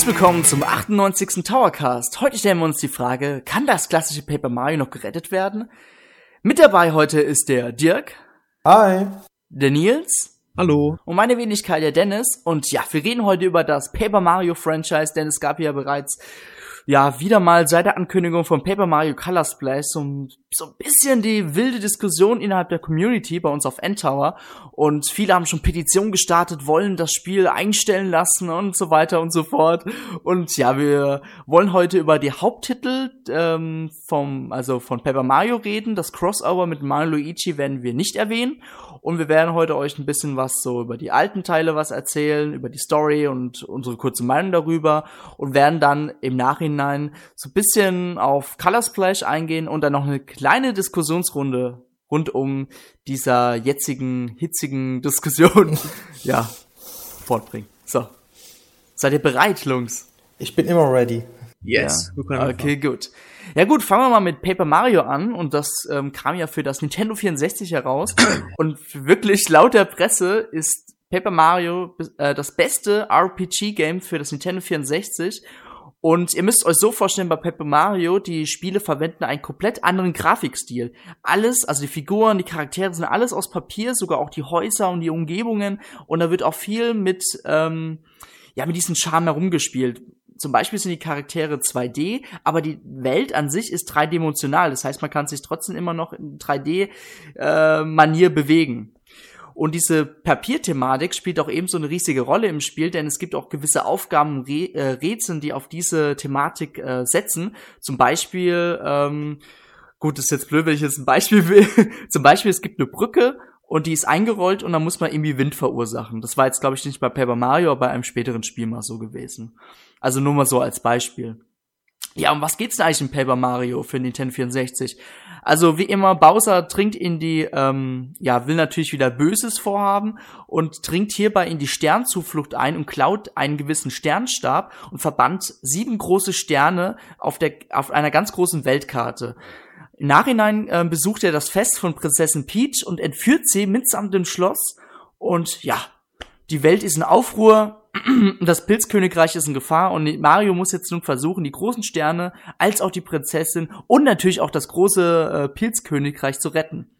Herzlich willkommen zum 98. Towercast. Heute stellen wir uns die Frage, kann das klassische Paper Mario noch gerettet werden? Mit dabei heute ist der Dirk. Hi. Der Nils. Hallo. Und meine Wenigkeit, der Dennis. Und ja, wir reden heute über das Paper Mario Franchise, denn es gab ja bereits ja, wieder mal seit der Ankündigung von Paper Mario Color Splash so, so ein bisschen die wilde Diskussion innerhalb der Community bei uns auf Endtower. Und viele haben schon Petitionen gestartet, wollen das Spiel einstellen lassen und so weiter und so fort. Und ja, wir wollen heute über die Haupttitel ähm, vom, also von Paper Mario reden. Das Crossover mit Mario Luigi werden wir nicht erwähnen. Und wir werden heute euch ein bisschen was so über die alten Teile was erzählen, über die Story und unsere kurze Meinung darüber und werden dann im Nachhinein so ein bisschen auf Color Splash eingehen und dann noch eine kleine Diskussionsrunde rund um dieser jetzigen, hitzigen Diskussion, ja, fortbringen. So. Seid ihr bereit, Lungs? Ich bin immer ready. Yes. Ja. Okay, gut. Ja gut, fangen wir mal mit Paper Mario an und das ähm, kam ja für das Nintendo 64 heraus und wirklich laut der Presse ist Paper Mario äh, das beste RPG-Game für das Nintendo 64 und ihr müsst euch so vorstellen, bei Paper Mario, die Spiele verwenden einen komplett anderen Grafikstil. Alles, also die Figuren, die Charaktere sind alles aus Papier, sogar auch die Häuser und die Umgebungen. Und da wird auch viel mit, ähm, ja, mit diesem Charme herumgespielt zum Beispiel sind die Charaktere 2D, aber die Welt an sich ist dreidimensional. Das heißt, man kann sich trotzdem immer noch in 3D-Manier äh, bewegen. Und diese Papierthematik spielt auch eben so eine riesige Rolle im Spiel, denn es gibt auch gewisse Aufgaben, Re äh, Rätseln, die auf diese Thematik äh, setzen. Zum Beispiel, ähm, gut, ist jetzt blöd, wenn ich jetzt ein Beispiel will. Zum Beispiel, es gibt eine Brücke und die ist eingerollt und dann muss man irgendwie Wind verursachen. Das war jetzt, glaube ich, nicht bei Paper Mario, aber bei einem späteren Spiel mal so gewesen. Also nur mal so als Beispiel. Ja, um was geht's denn eigentlich in Paper Mario für Nintendo 64? Also wie immer, Bowser dringt in die, ähm, ja, will natürlich wieder Böses vorhaben und dringt hierbei in die Sternzuflucht ein und klaut einen gewissen Sternstab und verbannt sieben große Sterne auf der, auf einer ganz großen Weltkarte. Im Nachhinein äh, besucht er das Fest von Prinzessin Peach und entführt sie mitsamt dem Schloss und ja, die Welt ist in Aufruhr, das Pilzkönigreich ist in Gefahr und Mario muss jetzt nun versuchen, die großen Sterne als auch die Prinzessin und natürlich auch das große äh, Pilzkönigreich zu retten.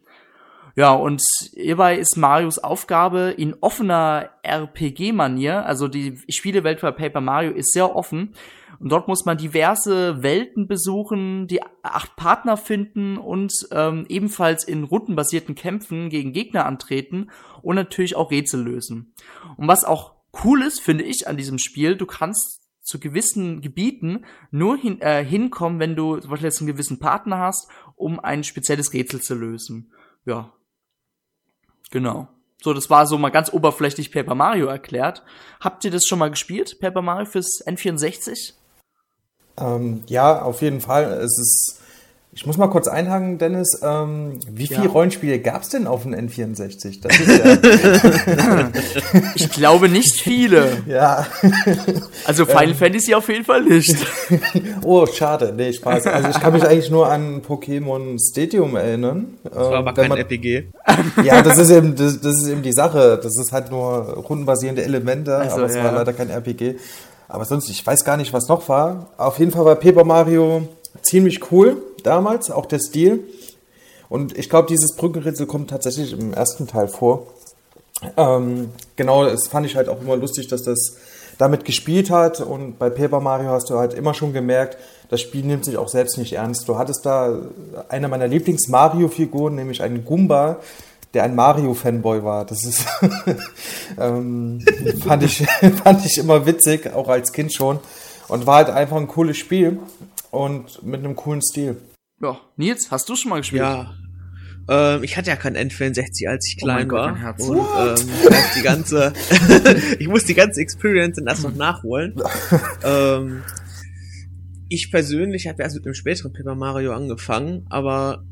Ja, und hierbei ist Marios Aufgabe in offener RPG-Manier, also die Spielewelt bei Paper Mario ist sehr offen. Und dort muss man diverse Welten besuchen, die acht Partner finden und ähm, ebenfalls in rundenbasierten Kämpfen gegen Gegner antreten und natürlich auch Rätsel lösen. Und was auch cool ist, finde ich, an diesem Spiel, du kannst zu gewissen Gebieten nur hin, äh, hinkommen, wenn du zum Beispiel jetzt einen gewissen Partner hast, um ein spezielles Rätsel zu lösen. Ja. Genau. So, das war so mal ganz oberflächlich Paper Mario erklärt. Habt ihr das schon mal gespielt, Paper Mario fürs N64? Ähm, ja, auf jeden Fall. Es ist ich muss mal kurz einhaken, Dennis. Ähm, wie viele ja. Rollenspiele gab es denn auf dem N64? Das ist ja ich glaube nicht viele. Ja. Also Final ähm. Fantasy auf jeden Fall nicht. oh, schade. Nee, Spaß. Also ich kann mich eigentlich nur an Pokémon Stadium erinnern. Das war aber ähm, kein man, RPG. Ja, das ist eben, das, das, ist eben die Sache. Das ist halt nur rundenbasierende Elemente, also, aber es ja. war leider kein RPG. Aber sonst, ich weiß gar nicht, was noch war. Auf jeden Fall war Paper Mario ziemlich cool damals, auch der Stil. Und ich glaube, dieses Brückenrätsel kommt tatsächlich im ersten Teil vor. Ähm, genau, das fand ich halt auch immer lustig, dass das damit gespielt hat. Und bei Paper Mario hast du halt immer schon gemerkt, das Spiel nimmt sich auch selbst nicht ernst. Du hattest da eine meiner Lieblings-Mario-Figuren, nämlich einen Goomba, der ein Mario-Fanboy war. Das ist ähm, fand, ich, fand ich immer witzig, auch als Kind schon. Und war halt einfach ein cooles Spiel und mit einem coolen Stil. Ja, Nils, hast du schon mal gespielt? Ja. Ähm, ich hatte ja kein N64, als ich oh klein oh war. Gott, und ähm, die ganze, ich muss die ganze Experience dann erst noch nachholen. ähm, ich persönlich habe erst mit dem späteren Paper Mario angefangen, aber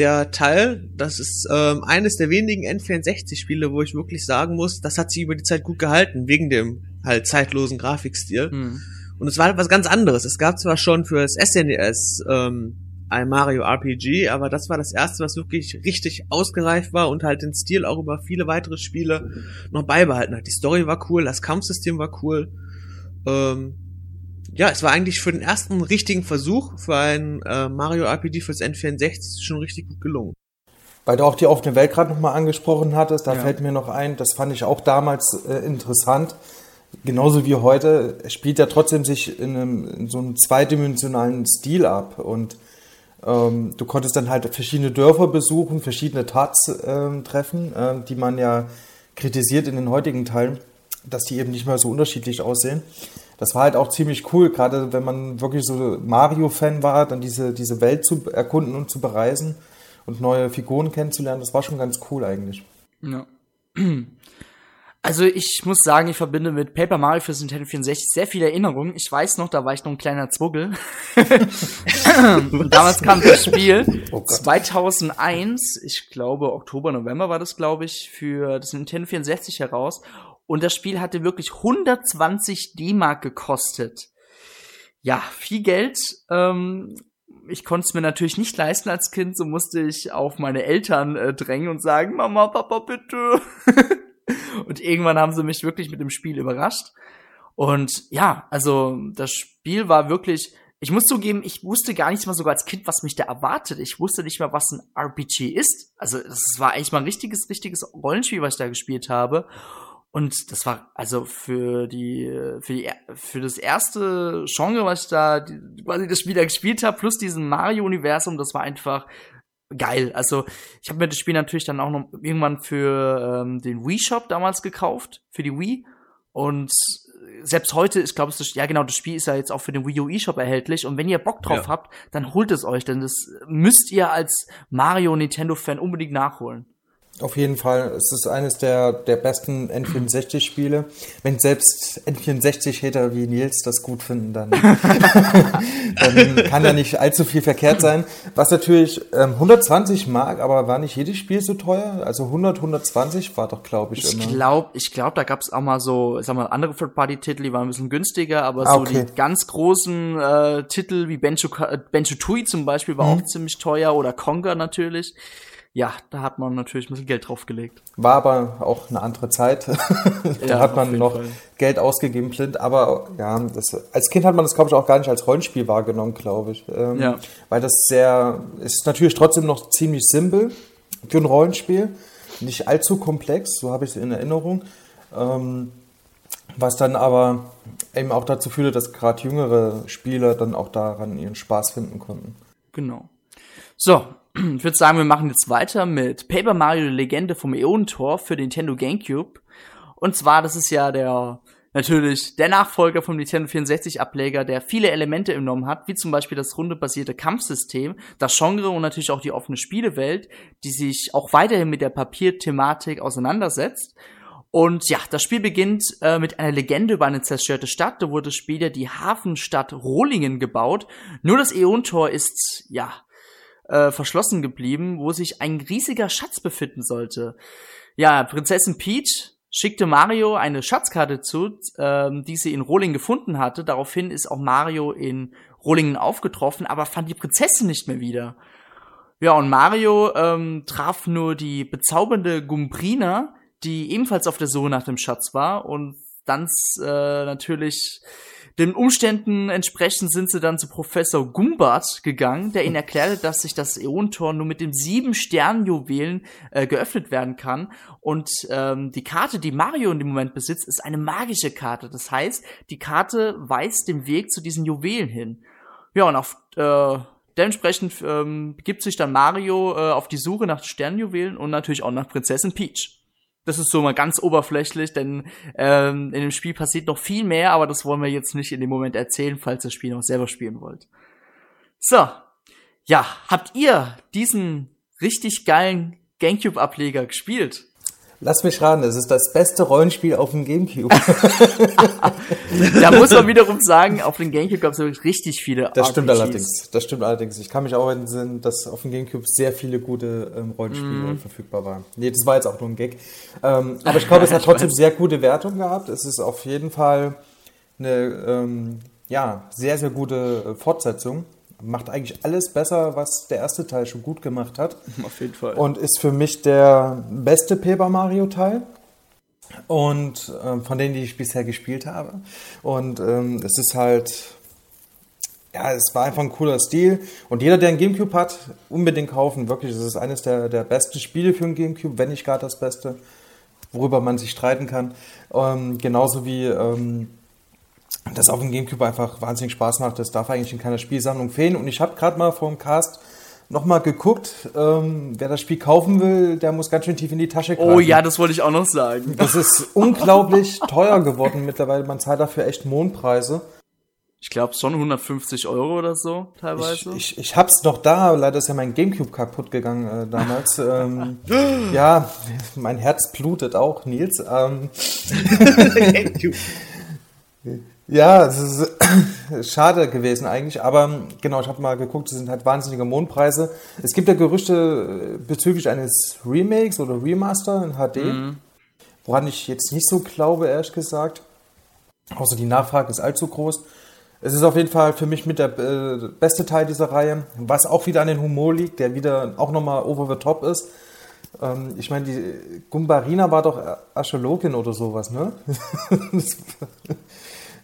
der Teil, das ist ähm, eines der wenigen N64-Spiele, wo ich wirklich sagen muss, das hat sich über die Zeit gut gehalten, wegen dem halt zeitlosen Grafikstil. Hm. Und es war halt was ganz anderes. Es gab zwar schon für das SNES ähm, ein Mario RPG, aber das war das erste, was wirklich richtig ausgereift war und halt den Stil auch über viele weitere Spiele noch beibehalten hat. Die Story war cool, das Kampfsystem war cool. Ähm, ja, es war eigentlich für den ersten richtigen Versuch für ein äh, Mario RPG fürs N64 schon richtig gut gelungen. Weil du auch die offene Welt gerade nochmal angesprochen hattest, da ja. fällt mir noch ein, das fand ich auch damals äh, interessant. Genauso wie heute, spielt ja trotzdem sich in, einem, in so einem zweidimensionalen Stil ab. Und ähm, du konntest dann halt verschiedene Dörfer besuchen, verschiedene Tats äh, treffen, äh, die man ja kritisiert in den heutigen Teilen, dass die eben nicht mehr so unterschiedlich aussehen. Das war halt auch ziemlich cool, gerade wenn man wirklich so Mario-Fan war, dann diese, diese Welt zu erkunden und zu bereisen und neue Figuren kennenzulernen. Das war schon ganz cool eigentlich. Ja. Also ich muss sagen, ich verbinde mit Paper Mario für Nintendo 64 sehr viele Erinnerungen. Ich weiß noch, da war ich noch ein kleiner Zwuggel. damals kam das Spiel oh 2001, ich glaube Oktober, November war das, glaube ich, für das Nintendo 64 heraus. Und das Spiel hatte wirklich 120 D-Mark gekostet. Ja, viel Geld. Ähm, ich konnte es mir natürlich nicht leisten als Kind, so musste ich auf meine Eltern äh, drängen und sagen, Mama, Papa, bitte. und irgendwann haben sie mich wirklich mit dem Spiel überrascht. Und ja, also das Spiel war wirklich, ich muss zugeben, ich wusste gar nicht mal sogar als Kind, was mich da erwartet. Ich wusste nicht mal, was ein RPG ist. Also das war eigentlich mal ein richtiges, richtiges Rollenspiel, was ich da gespielt habe. Und das war also für die für die für das erste Genre, was ich da quasi das Spiel da gespielt habe, plus diesen Mario Universum, das war einfach geil. Also ich habe mir das Spiel natürlich dann auch noch irgendwann für ähm, den Wii Shop damals gekauft, für die Wii. Und selbst heute, ich glaube, ja genau, das Spiel ist ja jetzt auch für den Wii U eShop erhältlich. Und wenn ihr Bock drauf ja. habt, dann holt es euch, denn das müsst ihr als Mario Nintendo Fan unbedingt nachholen. Auf jeden Fall. Es ist eines der, der besten N64-Spiele. Wenn selbst N64-Hater wie Nils das gut finden, dann, dann kann da nicht allzu viel verkehrt sein. Was natürlich ähm, 120 Mark, aber war nicht jedes Spiel so teuer? Also 100, 120 war doch, glaube ich, ich immer. Glaub, ich glaube, da gab es auch mal so, sag mal, andere Third-Party-Titel, die waren ein bisschen günstiger, aber ah, so okay. die ganz großen äh, Titel wie Benjo, Benjo Tui zum Beispiel war mhm. auch ziemlich teuer oder Conga natürlich ja, da hat man natürlich ein bisschen Geld draufgelegt. War aber auch eine andere Zeit. da ja, hat man noch Fall. Geld ausgegeben blind. Aber ja, das, als Kind hat man das, glaube ich, auch gar nicht als Rollenspiel wahrgenommen, glaube ich. Ähm, ja. Weil das sehr, ist natürlich trotzdem noch ziemlich simpel für ein Rollenspiel. Nicht allzu komplex, so habe ich es in Erinnerung. Ähm, was dann aber eben auch dazu führte, dass gerade jüngere Spieler dann auch daran ihren Spaß finden konnten. Genau. So, ich würde sagen, wir machen jetzt weiter mit Paper Mario Legende vom Äonentor für Nintendo GameCube. Und zwar, das ist ja der natürlich der Nachfolger vom Nintendo 64 Ableger, der viele Elemente genommen hat, wie zum Beispiel das rundebasierte Kampfsystem, das Genre und natürlich auch die offene Spielewelt, die sich auch weiterhin mit der Papierthematik auseinandersetzt. Und ja, das Spiel beginnt äh, mit einer Legende über eine zerstörte Stadt. Da wurde später die Hafenstadt Rohlingen gebaut. Nur das Äontor ist, ja, äh, verschlossen geblieben, wo sich ein riesiger Schatz befinden sollte. Ja, Prinzessin Peach schickte Mario eine Schatzkarte zu, ähm, die sie in Rohlingen gefunden hatte. Daraufhin ist auch Mario in Rohlingen aufgetroffen, aber fand die Prinzessin nicht mehr wieder. Ja, und Mario ähm, traf nur die bezaubernde Gumbrina, die ebenfalls auf der Suche nach dem Schatz war und dann äh, natürlich den Umständen entsprechend sind sie dann zu Professor Gumbart gegangen, der ihnen erklärte, dass sich das Äontor nur mit den sieben Sternjuwelen äh, geöffnet werden kann. Und ähm, die Karte, die Mario in dem Moment besitzt, ist eine magische Karte. Das heißt, die Karte weist den Weg zu diesen Juwelen hin. Ja, und auf äh, dementsprechend ähm, begibt sich dann Mario äh, auf die Suche nach Sternjuwelen und natürlich auch nach Prinzessin Peach. Das ist so mal ganz oberflächlich, denn ähm, in dem Spiel passiert noch viel mehr, aber das wollen wir jetzt nicht in dem Moment erzählen, falls ihr das Spiel noch selber spielen wollt. So, ja, habt ihr diesen richtig geilen GameCube-Ableger gespielt? Lass mich raten, es ist das beste Rollenspiel auf dem Gamecube. da muss man wiederum sagen, auf dem Gamecube gab es wirklich richtig viele Das RPGs. stimmt allerdings. Das stimmt allerdings. Ich kann mich auch erinnern, dass auf dem Gamecube sehr viele gute ähm, Rollenspiele mm. verfügbar waren. Nee, das war jetzt auch nur ein Gag. Ähm, aber ich glaube, es hat trotzdem sehr gute Wertung gehabt. Es ist auf jeden Fall eine ähm, ja, sehr, sehr gute äh, Fortsetzung macht eigentlich alles besser, was der erste Teil schon gut gemacht hat. Auf jeden Fall. Und ist für mich der beste Paper Mario Teil. Und ähm, von denen, die ich bisher gespielt habe. Und ähm, es ist halt ja, es war einfach ein cooler Stil. Und jeder, der einen Gamecube hat, unbedingt kaufen. Wirklich, es ist eines der, der besten Spiele für einen Gamecube, wenn nicht gar das Beste, worüber man sich streiten kann. Ähm, genauso wie ähm, das auf dem Gamecube einfach wahnsinnig Spaß macht. Das darf eigentlich in keiner Spielsammlung fehlen. Und ich habe gerade mal vor dem Cast nochmal geguckt, ähm, wer das Spiel kaufen will, der muss ganz schön tief in die Tasche greifen. Oh ja, das wollte ich auch noch sagen. Das ist unglaublich teuer geworden mittlerweile. Man zahlt dafür echt Mondpreise. Ich glaube schon 150 Euro oder so teilweise. Ich, ich, ich hab's noch da, leider ist ja mein Gamecube kaputt gegangen äh, damals. ähm, ja, mein Herz blutet auch, Nils. Ähm, ja, es ist schade gewesen eigentlich, aber genau, ich habe mal geguckt, es sind halt wahnsinnige Mondpreise. Es gibt ja Gerüchte bezüglich eines Remakes oder Remaster in HD, mhm. woran ich jetzt nicht so glaube, ehrlich gesagt. Außer die Nachfrage ist allzu groß. Es ist auf jeden Fall für mich mit der äh, beste Teil dieser Reihe, was auch wieder an den Humor liegt, der wieder auch nochmal over the top ist. Ähm, ich meine, die Gumbarina war doch Archäologin oder sowas, ne?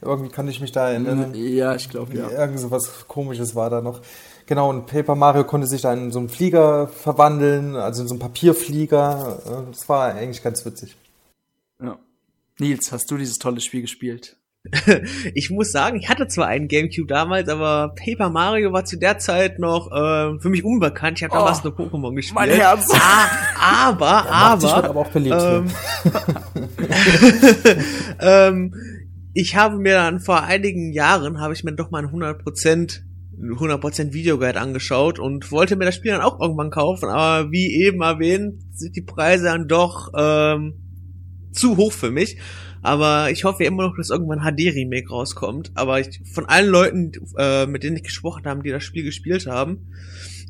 Irgendwie kann ich mich da erinnern. Ja, ich glaube, ja. Irgend so was komisches war da noch. Genau, und Paper Mario konnte sich da in so einen Flieger verwandeln, also in so einen Papierflieger. Das war eigentlich ganz witzig. Ja. Nils, hast du dieses tolle Spiel gespielt? ich muss sagen, ich hatte zwar einen Gamecube damals, aber Paper Mario war zu der Zeit noch äh, für mich unbekannt. Ich habe damals oh, nur Pokémon gespielt. Mein Herz. Ah, aber, aber, aber auch beliebt. Ähm, ähm, ich habe mir dann vor einigen Jahren habe ich mir doch mal ein 100% 100% Videoguide angeschaut und wollte mir das Spiel dann auch irgendwann kaufen, aber wie eben erwähnt, sind die Preise dann doch ähm, zu hoch für mich. Aber ich hoffe immer noch, dass irgendwann HD-Remake rauskommt. Aber ich, von allen Leuten, äh, mit denen ich gesprochen habe, die das Spiel gespielt haben,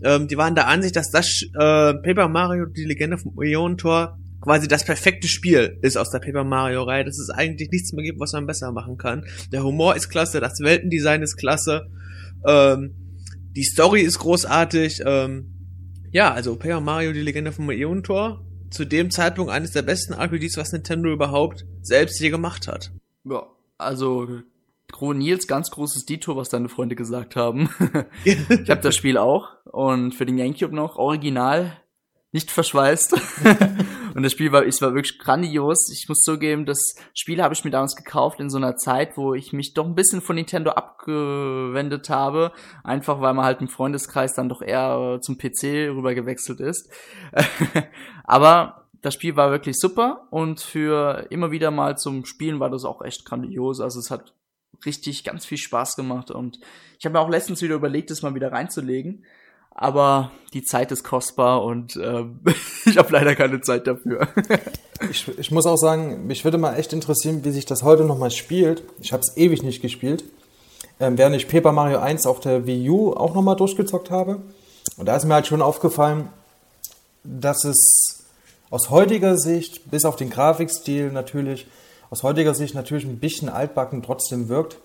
ähm, die waren der Ansicht, dass das äh, Paper Mario, die Legende vom Ionentor, quasi das perfekte Spiel ist aus der Paper Mario-Reihe. Dass es eigentlich nichts mehr gibt, was man besser machen kann. Der Humor ist klasse, das Weltendesign ist klasse, ähm, die Story ist großartig. Ähm, ja, also Paper Mario, die Legende vom Ionentor, zu dem Zeitpunkt eines der besten RPGs, was Nintendo überhaupt selbst je gemacht hat. Ja, also Nils, ganz großes Dito, was deine Freunde gesagt haben. ich habe das Spiel auch und für den Gamecube noch original nicht verschweißt. und das Spiel war, es war wirklich grandios. Ich muss zugeben, das Spiel habe ich mir damals gekauft in so einer Zeit, wo ich mich doch ein bisschen von Nintendo abgewendet habe. Einfach weil man halt im Freundeskreis dann doch eher zum PC rüber gewechselt ist. Aber das Spiel war wirklich super und für immer wieder mal zum Spielen war das auch echt grandios. Also es hat richtig ganz viel Spaß gemacht und ich habe mir auch letztens wieder überlegt, es mal wieder reinzulegen aber die Zeit ist kostbar und äh, ich habe leider keine Zeit dafür. ich, ich muss auch sagen, mich würde mal echt interessieren, wie sich das heute nochmal spielt. Ich habe es ewig nicht gespielt. Ähm, während ich Paper Mario 1 auf der Wii U auch nochmal durchgezockt habe. Und da ist mir halt schon aufgefallen, dass es aus heutiger Sicht, bis auf den Grafikstil natürlich, aus heutiger Sicht natürlich ein bisschen altbacken trotzdem wirkt.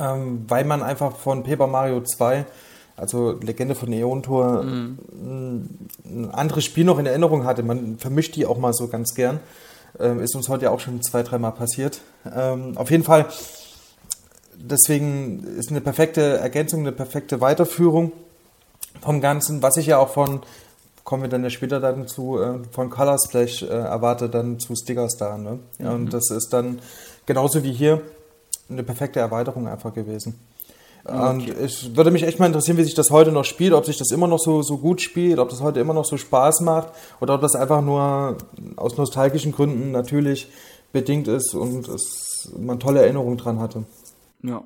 Ähm, weil man einfach von Paper Mario 2 also Legende von Neon-Tour, mhm. ein anderes Spiel noch in Erinnerung hatte. Man vermischt die auch mal so ganz gern. Ähm, ist uns heute ja auch schon zwei, dreimal passiert. Ähm, auf jeden Fall, deswegen ist eine perfekte Ergänzung, eine perfekte Weiterführung vom Ganzen, was ich ja auch von, kommen wir dann ja später dann zu, äh, von Color Splash äh, erwarte, dann zu Sticker Star. Ne? Mhm. Und das ist dann genauso wie hier eine perfekte Erweiterung einfach gewesen. Und okay. es würde mich echt mal interessieren, wie sich das heute noch spielt, ob sich das immer noch so, so gut spielt, ob das heute immer noch so Spaß macht oder ob das einfach nur aus nostalgischen Gründen natürlich bedingt ist und es, man tolle Erinnerungen dran hatte. Ja.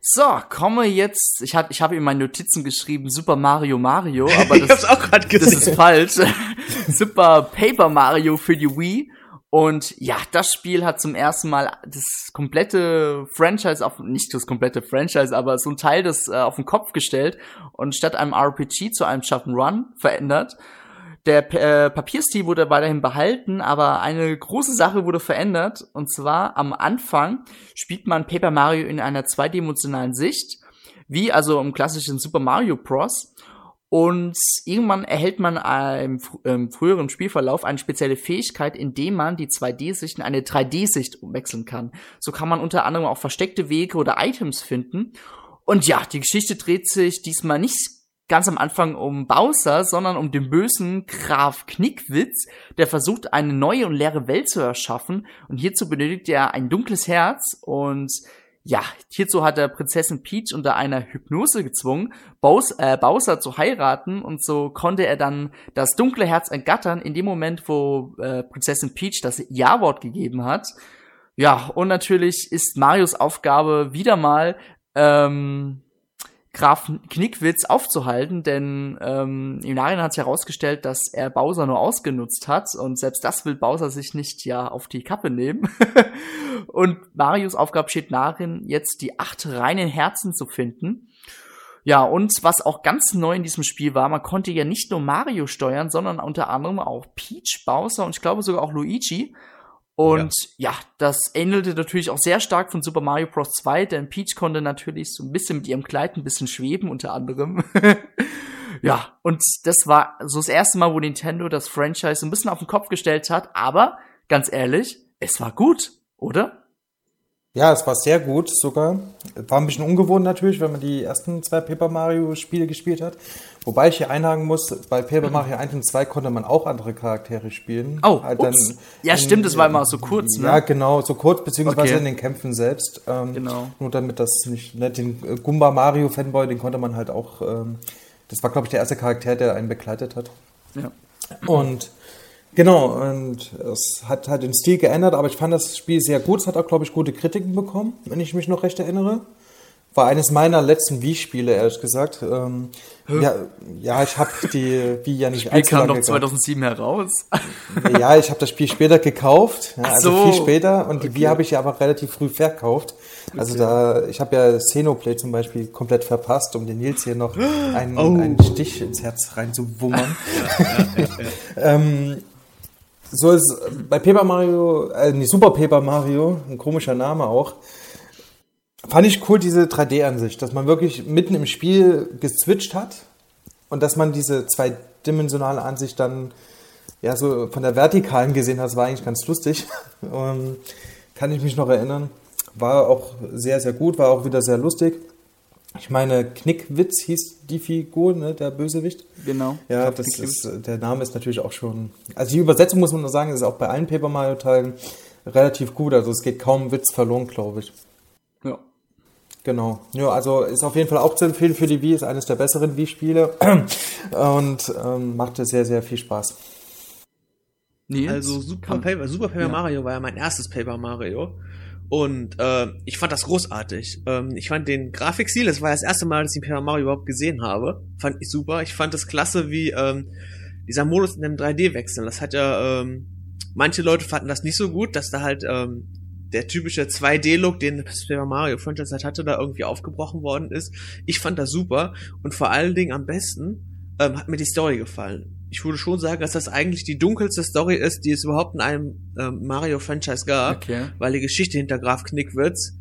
So, komme jetzt. Ich habe ich hab in meinen Notizen geschrieben Super Mario Mario, aber das, das ist falsch. Super Paper Mario für die Wii. Und ja, das Spiel hat zum ersten Mal das komplette Franchise auf, nicht das komplette Franchise, aber so ein Teil des äh, auf den Kopf gestellt und statt einem RPG zu einem Jump'n'Run verändert. Der äh, Papierstil wurde weiterhin behalten, aber eine große Sache wurde verändert. Und zwar am Anfang spielt man Paper Mario in einer zweidimensionalen Sicht, wie also im klassischen Super Mario Bros. Und irgendwann erhält man im, im, früheren Spielverlauf eine spezielle Fähigkeit, indem man die 2D-Sicht in eine 3D-Sicht umwechseln kann. So kann man unter anderem auch versteckte Wege oder Items finden. Und ja, die Geschichte dreht sich diesmal nicht ganz am Anfang um Bowser, sondern um den bösen Graf Knickwitz, der versucht, eine neue und leere Welt zu erschaffen. Und hierzu benötigt er ein dunkles Herz. Und ja, hierzu hat er Prinzessin Peach unter einer Hypnose gezwungen, Bowser, äh, Bowser zu heiraten. Und so konnte er dann das dunkle Herz entgattern in dem Moment, wo äh, Prinzessin Peach das Ja-Wort gegeben hat. Ja, und natürlich ist Marios Aufgabe wieder mal, ähm, Graf Knickwitz aufzuhalten, denn ähm, im Nachhinein hat sich herausgestellt, dass er Bowser nur ausgenutzt hat und selbst das will Bowser sich nicht ja auf die Kappe nehmen. und Marios Aufgabe steht darin, jetzt die acht reinen Herzen zu finden. Ja, und was auch ganz neu in diesem Spiel war, man konnte ja nicht nur Mario steuern, sondern unter anderem auch Peach, Bowser und ich glaube sogar auch Luigi. Und ja. ja. das ähnelte natürlich auch sehr stark von Super Mario Bros. 2, denn Peach konnte natürlich so ein bisschen mit ihrem Kleid ein bisschen schweben, unter anderem. ja, und das war so das erste Mal, wo Nintendo das Franchise ein bisschen auf den Kopf gestellt hat, aber ganz ehrlich, es war gut, oder? Ja, es war sehr gut sogar. War ein bisschen ungewohnt natürlich, wenn man die ersten zwei Paper Mario Spiele gespielt hat. Wobei ich hier einhaken muss, bei Paper Mario 1 und 2 konnte man auch andere Charaktere spielen. Oh, halt dann ja in, stimmt, das war immer so kurz, ne? Ja, genau, so kurz, beziehungsweise okay. in den Kämpfen selbst. Ähm, genau. Nur damit das nicht, ne, den äh, Gumba Mario Fanboy, den konnte man halt auch, ähm, das war glaube ich der erste Charakter, der einen begleitet hat. Ja. Und Genau, und es hat halt den Stil geändert, aber ich fand das Spiel sehr gut. Es hat auch, glaube ich, gute Kritiken bekommen, wenn ich mich noch recht erinnere. War eines meiner letzten Wii-Spiele, ehrlich gesagt. Ähm, ja, ja, ich habe die Wii ja nicht Das Spiel kam doch 2007 heraus. ja, ich habe das Spiel später gekauft, ja, also so. viel später. Und die okay. Wii habe ich ja aber relativ früh verkauft. Also okay. da, ich habe ja Xenoplay zum Beispiel komplett verpasst, um den Nils hier noch einen, oh. einen Stich ins Herz reinzuwummern. ähm, so ist bei Paper Mario, äh, nicht Super Paper Mario, ein komischer Name auch, fand ich cool diese 3D-Ansicht, dass man wirklich mitten im Spiel geswitcht hat und dass man diese zweidimensionale Ansicht dann ja so von der vertikalen gesehen hat, das war eigentlich ganz lustig. ähm, kann ich mich noch erinnern. War auch sehr, sehr gut, war auch wieder sehr lustig. Ich meine, Knickwitz hieß die Figur, ne, der Bösewicht. Genau. Ja, das ist, der Name ist natürlich auch schon. Also die Übersetzung muss man nur sagen, ist auch bei allen Paper Mario Teilen relativ gut. Also es geht kaum Witz verloren, glaube ich. Ja. Genau. Ja, also ist auf jeden Fall auch zu empfehlen für die Wii, ist eines der besseren Wii-Spiele und ähm, machte sehr, sehr viel Spaß. Nils? Also Super Paper, Super Paper ja. Mario war ja mein erstes Paper Mario. Und äh, ich fand das großartig. Ähm, ich fand den Grafikstil, das war das erste Mal, dass ich Paper Mario überhaupt gesehen habe, fand ich super. Ich fand es klasse, wie ähm, dieser Modus in dem 3D-Wechsel. Das hat ja, ähm, manche Leute fanden das nicht so gut, dass da halt ähm, der typische 2D-Look, den Paper Mario Franchise halt hatte, da irgendwie aufgebrochen worden ist. Ich fand das super und vor allen Dingen am besten ähm, hat mir die Story gefallen ich würde schon sagen, dass das eigentlich die dunkelste Story ist, die es überhaupt in einem ähm, Mario-Franchise gab, okay. weil die Geschichte hinter Graf Knickwitz,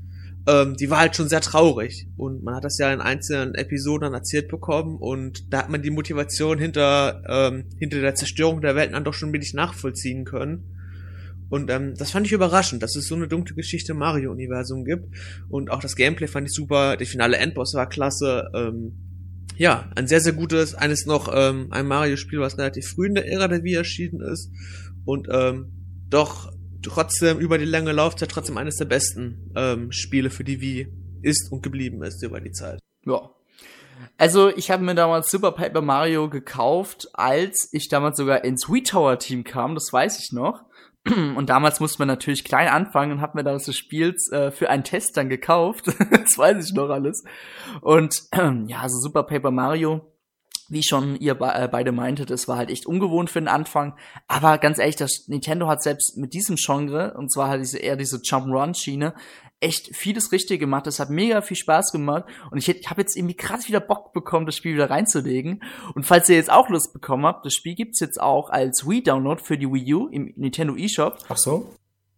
ähm, die war halt schon sehr traurig. Und man hat das ja in einzelnen Episoden erzählt bekommen und da hat man die Motivation hinter, ähm, hinter der Zerstörung der Welten dann doch schon wenig nachvollziehen können. Und ähm, das fand ich überraschend, dass es so eine dunkle Geschichte im Mario-Universum gibt. Und auch das Gameplay fand ich super, der finale Endboss war klasse. Ähm, ja, ein sehr, sehr gutes, eines noch, ähm, ein Mario-Spiel, was relativ früh in der Ära der Wii erschienen ist und ähm, doch trotzdem über die lange Laufzeit trotzdem eines der besten ähm, Spiele für die Wii ist und geblieben ist über die Zeit. Ja. Also ich habe mir damals Super Paper Mario gekauft, als ich damals sogar ins Wii Tower Team kam, das weiß ich noch. Und damals musste man natürlich klein anfangen und hat mir das Spiel äh, für einen Test dann gekauft. das weiß ich noch alles. Und ähm, ja, also Super Paper Mario, wie schon ihr be äh, beide meintet, es war halt echt ungewohnt für den Anfang. Aber ganz ehrlich, das Nintendo hat selbst mit diesem Genre, und zwar halt diese eher diese Jump-Run-Schiene, echt vieles richtig gemacht. Das hat mega viel Spaß gemacht und ich, ich habe jetzt irgendwie krass wieder Bock bekommen, das Spiel wieder reinzulegen. Und falls ihr jetzt auch Lust bekommen habt, das Spiel gibt's jetzt auch als Wii Download für die Wii U im Nintendo eShop. Ach so?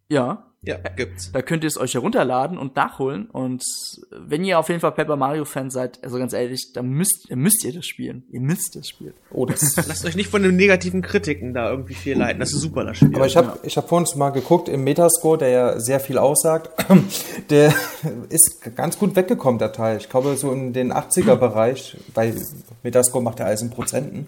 Ja. Ja, gibt's. Da könnt ihr es euch herunterladen und nachholen. Und wenn ihr auf jeden Fall Paper Mario Fan seid, also ganz ehrlich, dann müsst, müsst ihr das spielen. Ihr müsst das spielen. Oh, das Lasst euch nicht von den negativen Kritiken da irgendwie viel leiten. Das ist super, das Spiel. Aber ich habe ja. ich hab vorhin mal geguckt im Metascore, der ja sehr viel aussagt. Der ist ganz gut weggekommen, der Teil. Ich glaube, so in den 80er-Bereich, weil Metascore macht ja alles in Prozenten.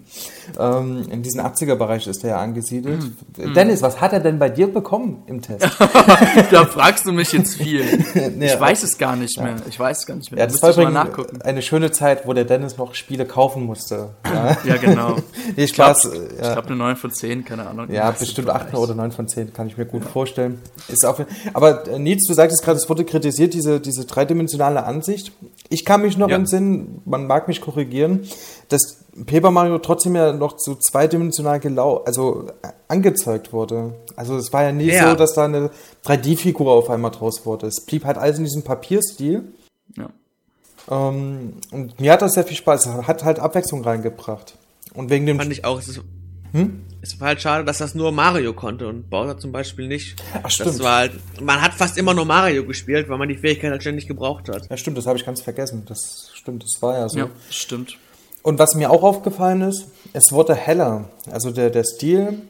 Ähm, in diesen 80er-Bereich ist der ja angesiedelt. Mhm. Dennis, was hat er denn bei dir bekommen im Test? da fragst du mich jetzt viel. nee, ich weiß es gar nicht mehr. Ich weiß es gar nicht mehr. Ja, das war übrigens eine schöne Zeit, wo der Dennis noch Spiele kaufen musste. Ja, ja genau. nee. Ich glaube, ja. glaub, eine 9 von 10, keine Ahnung. Ja, bestimmt 8 oder 9 von 10, kann ich mir gut vorstellen. Ist auch, aber äh, Nils, du sagtest gerade, es wurde kritisiert, diese, diese dreidimensionale Ansicht. Ich kann mich noch entsinnen, man mag mich korrigieren, dass Paper Mario trotzdem ja noch so zweidimensional gelau also äh, angezeigt wurde. Also es war ja nie ja. so, dass da eine 3D-Figur auf einmal draus wurde. Es blieb halt alles in diesem Papierstil. Ja. Ähm, und mir hat das sehr viel Spaß. Es hat halt Abwechslung reingebracht. Und wegen dem. Fand ich auch. Es, ist, hm? es war halt schade, dass das nur Mario konnte und Bowser zum Beispiel nicht. Ach, stimmt. Das war halt, man hat fast immer nur Mario gespielt, weil man die Fähigkeit halt ständig gebraucht hat. Ja, stimmt, das habe ich ganz vergessen. Das stimmt, das war ja so. Ja, stimmt. Und was mir auch aufgefallen ist, es wurde heller. Also der, der Stil,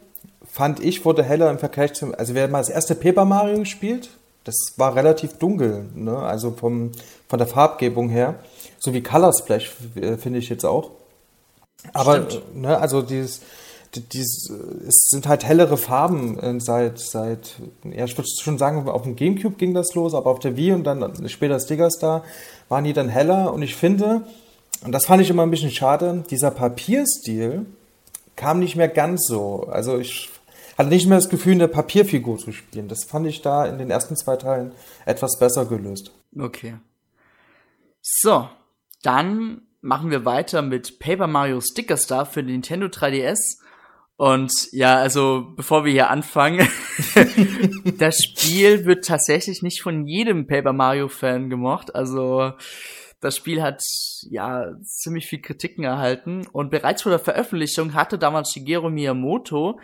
fand ich, wurde heller im Vergleich zum. Also wer mal das erste Paper Mario spielt, das war relativ dunkel, ne? Also vom, von der Farbgebung her. So wie Color Splash, äh, finde ich jetzt auch. Aber, ne, also dieses, dieses, es sind halt hellere Farben äh, seit, seit, ja, ich würde schon sagen, auf dem Gamecube ging das los, aber auf der Wii und dann später Stickers da waren die dann heller und ich finde, und das fand ich immer ein bisschen schade, dieser Papierstil kam nicht mehr ganz so. Also ich hatte nicht mehr das Gefühl, eine Papierfigur zu spielen. Das fand ich da in den ersten zwei Teilen etwas besser gelöst. Okay. So, dann machen wir weiter mit Paper Mario Sticker Star für Nintendo 3DS. Und ja, also bevor wir hier anfangen, das Spiel wird tatsächlich nicht von jedem Paper Mario Fan gemocht. Also das Spiel hat ja ziemlich viel Kritiken erhalten und bereits vor der Veröffentlichung hatte damals Shigeru Miyamoto,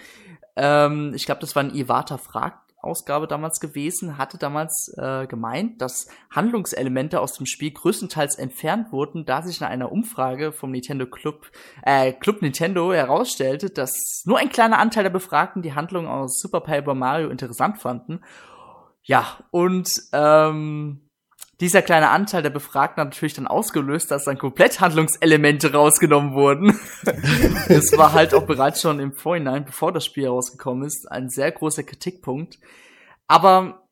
ähm, ich glaube, das war ein Iwata Fragt Ausgabe damals gewesen, hatte damals äh, gemeint, dass Handlungselemente aus dem Spiel größtenteils entfernt wurden, da sich in einer Umfrage vom Nintendo Club, äh, Club Nintendo herausstellte, dass nur ein kleiner Anteil der Befragten die Handlung aus Super Paper Mario interessant fanden. Ja, und ähm, dieser kleine Anteil der Befragten hat natürlich dann ausgelöst, dass dann komplett Handlungselemente rausgenommen wurden. das war halt auch bereits schon im Vorhinein, bevor das Spiel rausgekommen ist, ein sehr großer Kritikpunkt. Aber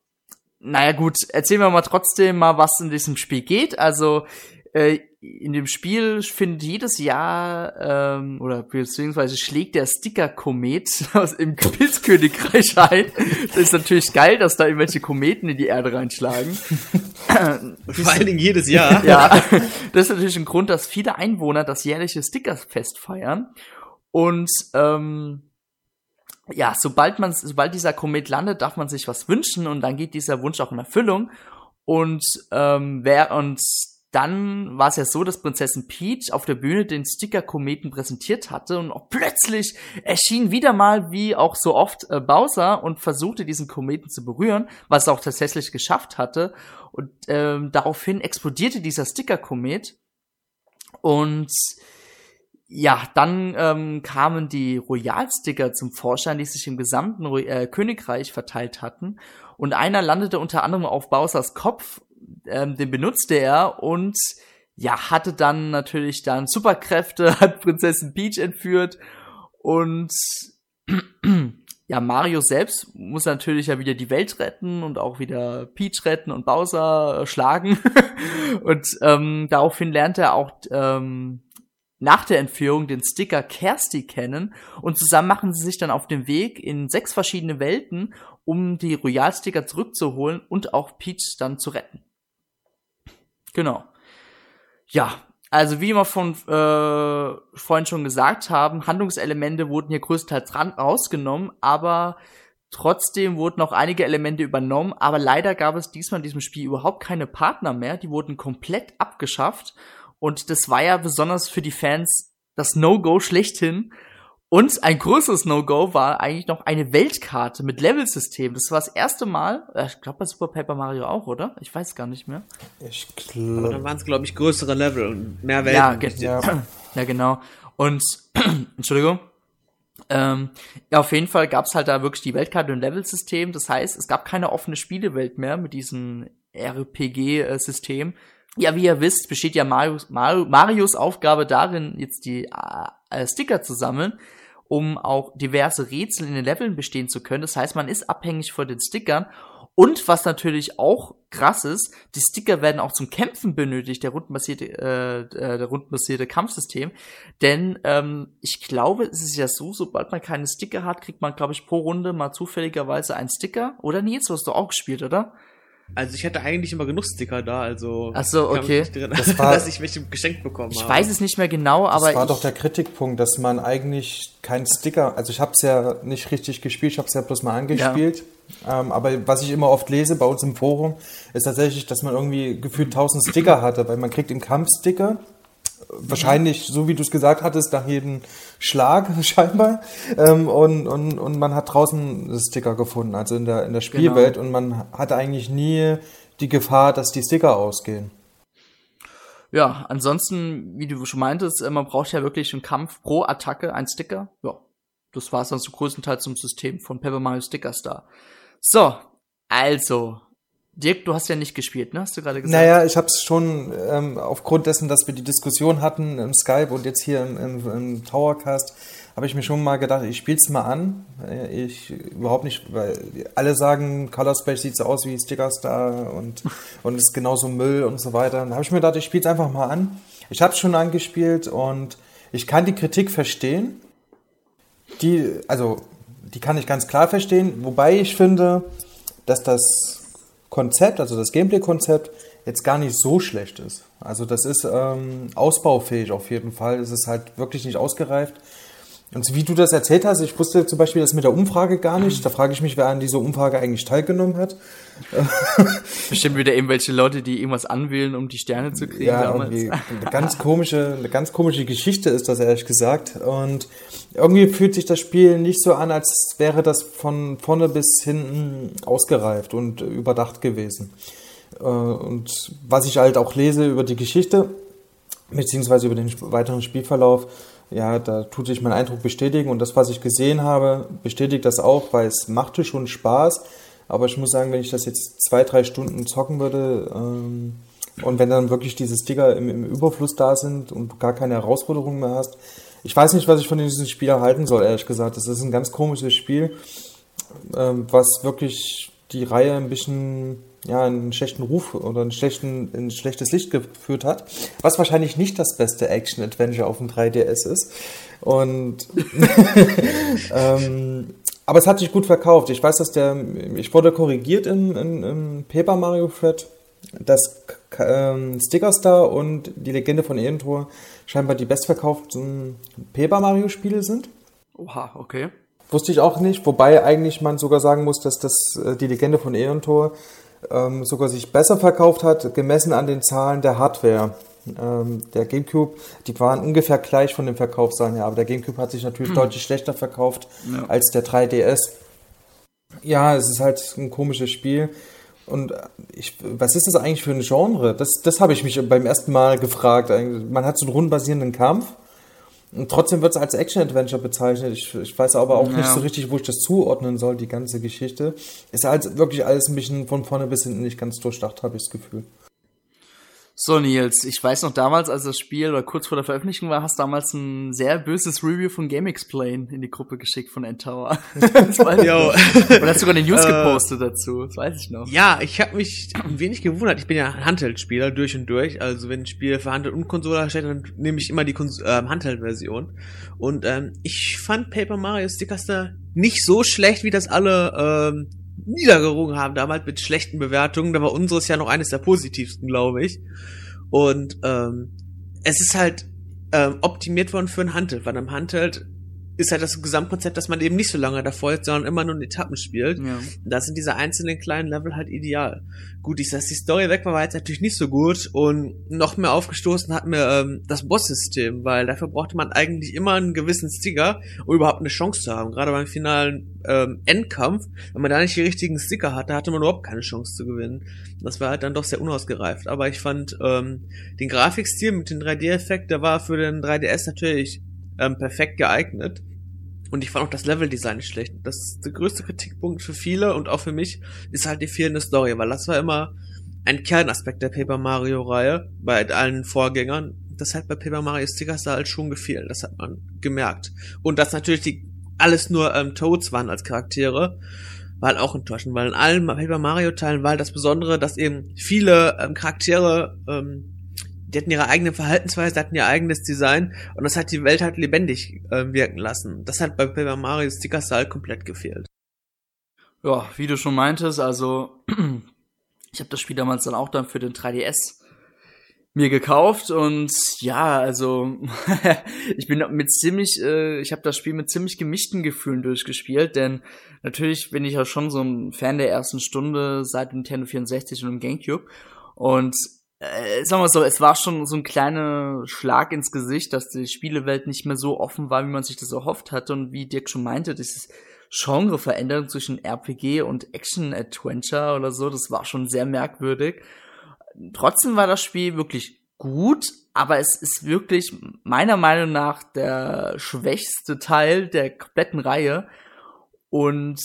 naja gut, erzählen wir mal trotzdem mal, was in diesem Spiel geht. Also äh, in dem Spiel findet jedes Jahr ähm, oder beziehungsweise schlägt der Sticker-Komet aus im Pilzkönigreich ein. Das ist natürlich geil, dass da irgendwelche Kometen in die Erde reinschlagen. Vor allen Dingen jedes Jahr. ja, das ist natürlich ein Grund, dass viele Einwohner das jährliche Stickerfest feiern. Und ähm, ja, sobald man, sobald dieser Komet landet, darf man sich was wünschen und dann geht dieser Wunsch auch in Erfüllung. Und ähm, wer und dann war es ja so, dass Prinzessin Peach auf der Bühne den Sticker-Kometen präsentiert hatte und auch plötzlich erschien wieder mal, wie auch so oft, äh, Bowser und versuchte diesen Kometen zu berühren, was er auch tatsächlich geschafft hatte. Und ähm, daraufhin explodierte dieser Sticker-Komet und ja, dann ähm, kamen die Royal-Sticker zum Vorschein, die sich im gesamten äh, Königreich verteilt hatten. Und einer landete unter anderem auf Bowsers Kopf ähm, den benutzte er und ja, hatte dann natürlich dann Superkräfte, hat Prinzessin Peach entführt und ja, Mario selbst muss natürlich ja wieder die Welt retten und auch wieder Peach retten und Bowser äh, schlagen. und ähm, daraufhin lernt er auch ähm, nach der Entführung den Sticker Kersti kennen und zusammen machen sie sich dann auf den Weg in sechs verschiedene Welten, um die Royal-Sticker zurückzuholen und auch Peach dann zu retten. Genau. Ja, also wie wir von äh, vorhin schon gesagt haben, Handlungselemente wurden hier größtenteils rausgenommen, aber trotzdem wurden auch einige Elemente übernommen, aber leider gab es diesmal in diesem Spiel überhaupt keine Partner mehr, die wurden komplett abgeschafft und das war ja besonders für die Fans das No-Go schlechthin Und ein größeres No-Go war eigentlich noch eine Weltkarte mit Levelsystem. Das war das erste Mal, äh, ich glaube bei Super Paper Mario auch, oder? Ich weiß gar nicht mehr. Ich glaube. Dann waren es, glaube ich, größere Level und mehr Welten. Ja, ge ja. ja genau. Und, Entschuldigung. Ähm, ja, auf jeden Fall gab es halt da wirklich die Weltkarte und Levelsystem. Das heißt, es gab keine offene Spielewelt mehr mit diesem RPG-System. Ja, wie ihr wisst, besteht ja Marius, Marius Aufgabe darin, jetzt die äh, Sticker zu sammeln um auch diverse Rätsel in den Leveln bestehen zu können. Das heißt, man ist abhängig von den Stickern. Und was natürlich auch krass ist, die Sticker werden auch zum Kämpfen benötigt, der rundenbasierte, äh, äh, der rundenbasierte Kampfsystem. Denn ähm, ich glaube, es ist ja so, sobald man keine Sticker hat, kriegt man, glaube ich, pro Runde mal zufälligerweise einen Sticker. Oder Nils, hast du auch gespielt, oder? Also ich hatte eigentlich immer genug Sticker da, also Ach so, okay. Drin, das war, dass ich welche geschenkt bekommen ich habe. Ich weiß es nicht mehr genau, aber das war doch der Kritikpunkt, dass man eigentlich keinen Sticker, also ich habe es ja nicht richtig gespielt, ich habe es ja bloß mal angespielt. Ja. Ähm, aber was ich immer oft lese bei uns im Forum, ist tatsächlich, dass man irgendwie gefühlt 1000 Sticker hatte, weil man kriegt im Kampf Sticker wahrscheinlich, so wie du es gesagt hattest, nach jedem Schlag scheinbar. Ähm, und, und, und man hat draußen Sticker gefunden, also in der, in der genau. Spielwelt. Genau. Und man hatte eigentlich nie die Gefahr, dass die Sticker ausgehen. Ja, ansonsten, wie du schon meintest, äh, man braucht ja wirklich einen Kampf pro Attacke, ein Sticker. Ja, das war es dann so größtenteils zum System von Paper Mario Sticker Star. So, also, Dirk, du hast ja nicht gespielt, ne? Hast du gerade gesagt? Naja, ich habe es schon ähm, aufgrund dessen, dass wir die Diskussion hatten im Skype und jetzt hier im, im, im Towercast, habe ich mir schon mal gedacht, ich spiele es mal an. Ich überhaupt nicht, weil alle sagen, Color Space sieht so aus wie Sticker Star und, und ist genauso Müll und so weiter. Dann habe ich mir gedacht, ich spiele es einfach mal an. Ich habe es schon angespielt und ich kann die Kritik verstehen. Die, also, die kann ich ganz klar verstehen, wobei ich finde, dass das Konzept, also das Gameplay-Konzept, jetzt gar nicht so schlecht ist. Also das ist ähm, ausbaufähig auf jeden Fall. Es ist halt wirklich nicht ausgereift. Und wie du das erzählt hast, ich wusste zum Beispiel das mit der Umfrage gar nicht. Da frage ich mich, wer an dieser Umfrage eigentlich teilgenommen hat. Bestimmt wieder irgendwelche Leute, die irgendwas anwählen, um die Sterne zu kriegen. Ja, irgendwie eine ganz komische, eine ganz komische Geschichte ist das ehrlich gesagt. Und irgendwie fühlt sich das Spiel nicht so an, als wäre das von vorne bis hinten ausgereift und überdacht gewesen. Äh, und was ich halt auch lese über die Geschichte, beziehungsweise über den weiteren Spielverlauf, ja, da tut sich mein Eindruck bestätigen und das, was ich gesehen habe, bestätigt das auch, weil es machte schon Spaß. Aber ich muss sagen, wenn ich das jetzt zwei, drei Stunden zocken würde ähm, und wenn dann wirklich diese Sticker im, im, Überfluss da sind und du gar keine Herausforderungen mehr hast, ich weiß nicht, was ich von diesem Spiel erhalten soll, ehrlich gesagt. Das ist ein ganz komisches Spiel, ähm, was wirklich die Reihe ein bisschen ja, einen schlechten Ruf oder einen schlechten, ein schlechtes Licht geführt hat, was wahrscheinlich nicht das beste Action-Adventure auf dem 3DS ist. Und ähm, aber es hat sich gut verkauft. Ich weiß, dass der, ich wurde korrigiert in, in, in Paper Mario Thread, dass ähm, Sticker Star und die Legende von Ehentor scheinbar die bestverkauften Paper Mario Spiele sind. Oha, okay. Wusste ich auch nicht, wobei eigentlich man sogar sagen muss, dass das äh, die Legende von Ehentor ähm, sogar sich besser verkauft hat, gemessen an den Zahlen der Hardware. Ähm, der GameCube, die waren ungefähr gleich von den Verkaufszahlen her, aber der GameCube hat sich natürlich hm. deutlich schlechter verkauft ja. als der 3DS. Ja, es ist halt ein komisches Spiel. Und ich, was ist das eigentlich für ein Genre? Das, das habe ich mich beim ersten Mal gefragt. Man hat so einen rundenbasierenden Kampf und trotzdem wird es als Action-Adventure bezeichnet. Ich, ich weiß aber auch ja. nicht so richtig, wo ich das zuordnen soll, die ganze Geschichte. Ist halt wirklich alles ein bisschen von vorne bis hinten nicht ganz durchdacht, habe ich das Gefühl. So, Nils, ich weiß noch damals, als das Spiel oder kurz vor der Veröffentlichung war, hast du damals ein sehr böses Review von Game Explain in die Gruppe geschickt von Endtower. noch. Und hast sogar eine News äh, gepostet dazu, das weiß ich noch. Ja, ich habe mich ein wenig gewundert. Ich bin ja Handheld-Spieler durch und durch. Also wenn ein Spiel für Handheld und Konsole steht, dann nehme ich immer die Kons äh, Handheld-Version. Und ähm, ich fand Paper Mario Stickerster nicht so schlecht, wie das alle ähm, niedergerungen haben damals mit schlechten Bewertungen. Da war unseres ja noch eines der positivsten, glaube ich. Und ähm, es ist halt ähm, optimiert worden für ein Handheld, weil am Handheld ist halt das Gesamtkonzept, dass man eben nicht so lange davor ist, sondern immer nur in Etappen spielt. Ja. Da sind diese einzelnen kleinen Level halt ideal. Gut, ich dass die Story weg war, war jetzt natürlich nicht so gut und noch mehr aufgestoßen hat mir ähm, das Boss-System, weil dafür brauchte man eigentlich immer einen gewissen Sticker, um überhaupt eine Chance zu haben. Gerade beim finalen ähm, Endkampf, wenn man da nicht die richtigen Sticker hatte, hatte man überhaupt keine Chance zu gewinnen. Das war halt dann doch sehr unausgereift. Aber ich fand ähm, den Grafikstil mit dem 3D-Effekt, der war für den 3DS natürlich ähm, perfekt geeignet. Und ich fand auch das Leveldesign nicht schlecht. Das der größte Kritikpunkt für viele und auch für mich ist halt die fehlende Story, weil das war immer ein Kernaspekt der Paper Mario Reihe bei allen Vorgängern. Das hat bei Paper Mario Stickers da halt schon gefehlt. Das hat man gemerkt. Und dass natürlich die alles nur ähm, Toads waren als Charaktere, war halt auch enttäuschend, weil in allen Paper Mario Teilen war halt das Besondere, dass eben viele ähm, Charaktere ähm, die hatten ihre eigene Verhaltensweise, hatten ihr eigenes Design und das hat die Welt halt lebendig äh, wirken lassen. Das hat bei Paper Mario Stickers halt komplett gefehlt. Ja, wie du schon meintest, also ich habe das Spiel damals dann auch dann für den 3DS mir gekauft und ja, also ich bin mit ziemlich, äh, ich habe das Spiel mit ziemlich gemischten Gefühlen durchgespielt, denn natürlich bin ich ja schon so ein Fan der ersten Stunde seit Nintendo 64 und dem GameCube und äh, sagen wir so, es war schon so ein kleiner Schlag ins Gesicht, dass die Spielewelt nicht mehr so offen war, wie man sich das erhofft hatte. Und wie Dirk schon meinte, dieses Genreveränderung zwischen RPG und Action-Adventure oder so, das war schon sehr merkwürdig. Trotzdem war das Spiel wirklich gut, aber es ist wirklich meiner Meinung nach der schwächste Teil der kompletten Reihe. Und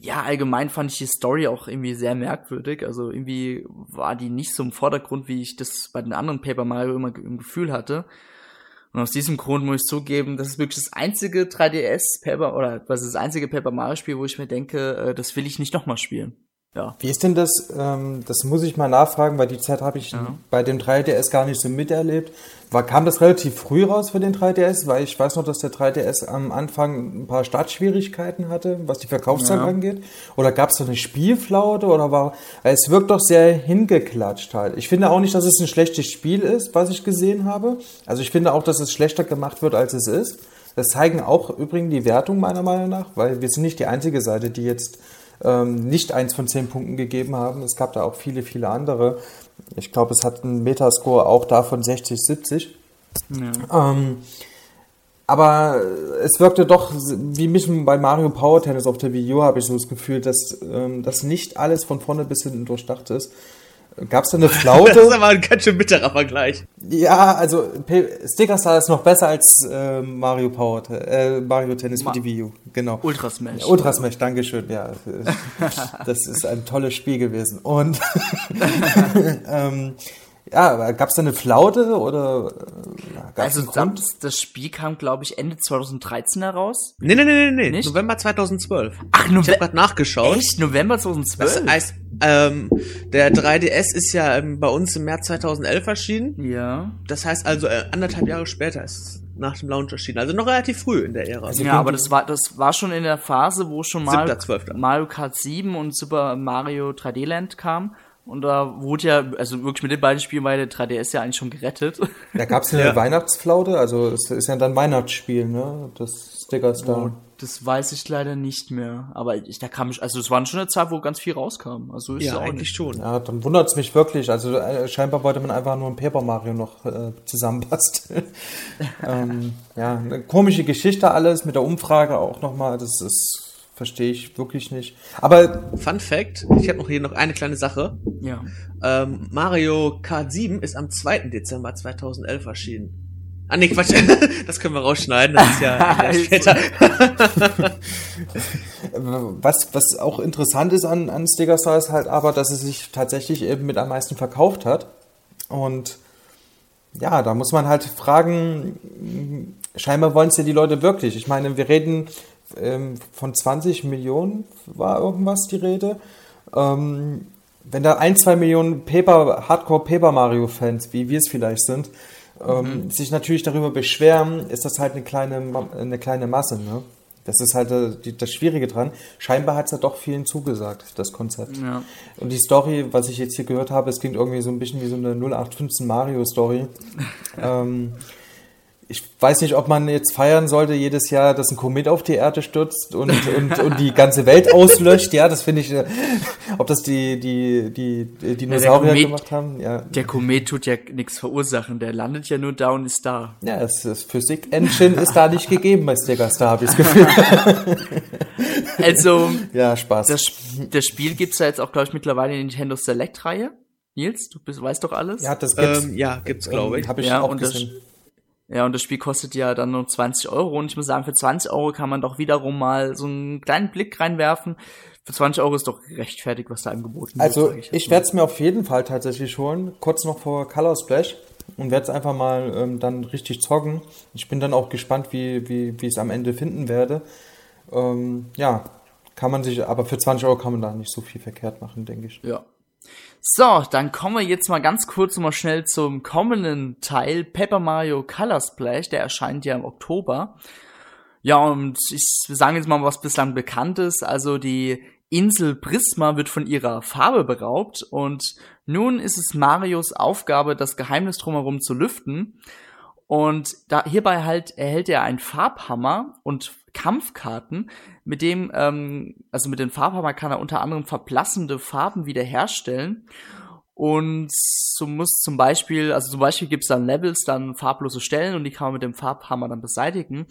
ja, allgemein fand ich die Story auch irgendwie sehr merkwürdig. Also irgendwie war die nicht so im Vordergrund, wie ich das bei den anderen Paper Mario immer im Gefühl hatte. Und aus diesem Grund muss ich zugeben, das ist wirklich das einzige 3DS Paper oder was ist das einzige Paper Mario Spiel, wo ich mir denke, äh, das will ich nicht nochmal spielen. Ja. Wie ist denn das? Ähm, das muss ich mal nachfragen, weil die Zeit habe ich ja. bei dem 3DS gar nicht so miterlebt. War, kam das relativ früh raus für den 3DS? Weil ich weiß noch, dass der 3DS am Anfang ein paar Startschwierigkeiten hatte, was die Verkaufszahlen ja. angeht. Oder gab es da eine Spielflaute? Oder war, es wirkt doch sehr hingeklatscht halt. Ich finde auch nicht, dass es ein schlechtes Spiel ist, was ich gesehen habe. Also ich finde auch, dass es schlechter gemacht wird, als es ist. Das zeigen auch übrigens die Wertungen meiner Meinung nach, weil wir sind nicht die einzige Seite, die jetzt ähm, nicht eins von zehn Punkten gegeben haben. Es gab da auch viele, viele andere. Ich glaube, es hat einen Metascore auch davon 60, 70. Ja. Ähm, aber es wirkte doch, wie mich bei Mario Power Tennis auf der Wii U habe ich so das Gefühl, dass ähm, das nicht alles von vorne bis hinten durchdacht ist. Gab es da eine Flaute? das ist aber ein ganz schön bitterer Vergleich. Ja, also Sticker Star ist noch besser als äh, Mario Power, äh, Mario Tennis Ma für die Wii U. Genau. Ultra Smash. Ultra Smash, Dankeschön. Ja, das ist ein tolles Spiel gewesen. Und ähm, ja, gab es da eine Flaute oder äh, Also das, das Spiel kam, glaube ich, Ende 2013 heraus. Nee, nee, nee, nee, nee. November 2012. Ach, November. Ich habe gerade nachgeschaut. Echt? November 2012? Das heißt, ähm, der 3DS ist ja ähm, bei uns im März 2011 erschienen. Ja. Das heißt also äh, anderthalb Jahre später ist es nach dem Launch erschienen. Also noch relativ früh in der Ära. Also ja, aber das war, das war schon in der Phase, wo schon mal Mario Kart 7 und Super Mario 3D Land kam. Und da wurde ja, also wirklich mit den beiden Spielen war der 3DS ja eigentlich schon gerettet. Da gab es eine ja. Weihnachtsflaute, also es ist ja dann Weihnachtsspiel, ne? Das Stickers da. Oh, das weiß ich leider nicht mehr. Aber ich, da kam ich, also es war schon eine Zeit, wo ganz viel rauskam. Also ist ja, auch eigentlich nicht. schon. Ja, dann wundert es mich wirklich. Also äh, scheinbar wollte man einfach nur ein Paper Mario noch äh, zusammenbasteln. ähm, ja, eine komische Geschichte alles mit der Umfrage auch nochmal. Das ist Verstehe ich wirklich nicht. Aber. Fun Fact: Ich habe noch hier noch eine kleine Sache. Ja. Ähm, Mario Kart 7 ist am 2. Dezember 2011 erschienen. Ah, nee, Quatsch. Das können wir rausschneiden. Das ist ja später. was, was auch interessant ist an, an Sticker Star ist halt aber, dass es sich tatsächlich eben mit am meisten verkauft hat. Und ja, da muss man halt fragen, scheinbar wollen es ja die Leute wirklich. Ich meine, wir reden ähm, von 20 Millionen war irgendwas die Rede. Ähm, wenn da ein, zwei Millionen Paper, Hardcore Paper Mario Fans, wie wir es vielleicht sind, ähm, mhm. sich natürlich darüber beschweren, ist das halt eine kleine, eine kleine Masse. Ne? Das ist halt äh, das Schwierige dran. Scheinbar hat es ja doch vielen zugesagt, das Konzept. Ja. Und die Story, was ich jetzt hier gehört habe, es klingt irgendwie so ein bisschen wie so eine 0815 Mario Story. ähm, ich weiß nicht, ob man jetzt feiern sollte jedes Jahr, dass ein Komet auf die Erde stürzt und, und, und die ganze Welt auslöscht. Ja, das finde ich, äh, ob das die, die, die, die Dinosaurier ja, gemacht haben. Ja. Der Komet tut ja nichts verursachen, der landet ja nur da und ist da. Ja, das, das Physik-Engine ist da nicht gegeben bei da habe ich das Gefühl. also, ja, Spaß. Das, das Spiel gibt's ja jetzt auch, glaube ich, mittlerweile in Nintendo Select-Reihe. Nils, du bist, weißt doch alles? Ja, das gibt's. Ähm, ja, gibt's, glaube ich. Hab ich ja, auch gesehen. Das, ja, und das Spiel kostet ja dann nur 20 Euro. Und ich muss sagen, für 20 Euro kann man doch wiederum mal so einen kleinen Blick reinwerfen. Für 20 Euro ist doch rechtfertigt, was da angeboten wird. Also ich, ich werde es mir auf jeden Fall tatsächlich holen, kurz noch vor Color Splash und werde es einfach mal ähm, dann richtig zocken. Ich bin dann auch gespannt, wie, wie, wie ich es am Ende finden werde. Ähm, ja, kann man sich, aber für 20 Euro kann man da nicht so viel verkehrt machen, denke ich. Ja, so, dann kommen wir jetzt mal ganz kurz mal schnell zum kommenden Teil, Paper Mario Color Splash, der erscheint ja im Oktober. Ja, und ich sage jetzt mal, was bislang bekannt ist. Also die Insel Prisma wird von ihrer Farbe beraubt und nun ist es Marios Aufgabe, das Geheimnis drumherum zu lüften. Und da, hierbei halt erhält er einen Farbhammer und Kampfkarten, mit dem, ähm, also mit den Farbhammer kann er unter anderem verblassende Farben wiederherstellen. Und so muss zum Beispiel, also zum Beispiel gibt es dann Levels, dann farblose Stellen und die kann man mit dem Farbhammer dann beseitigen.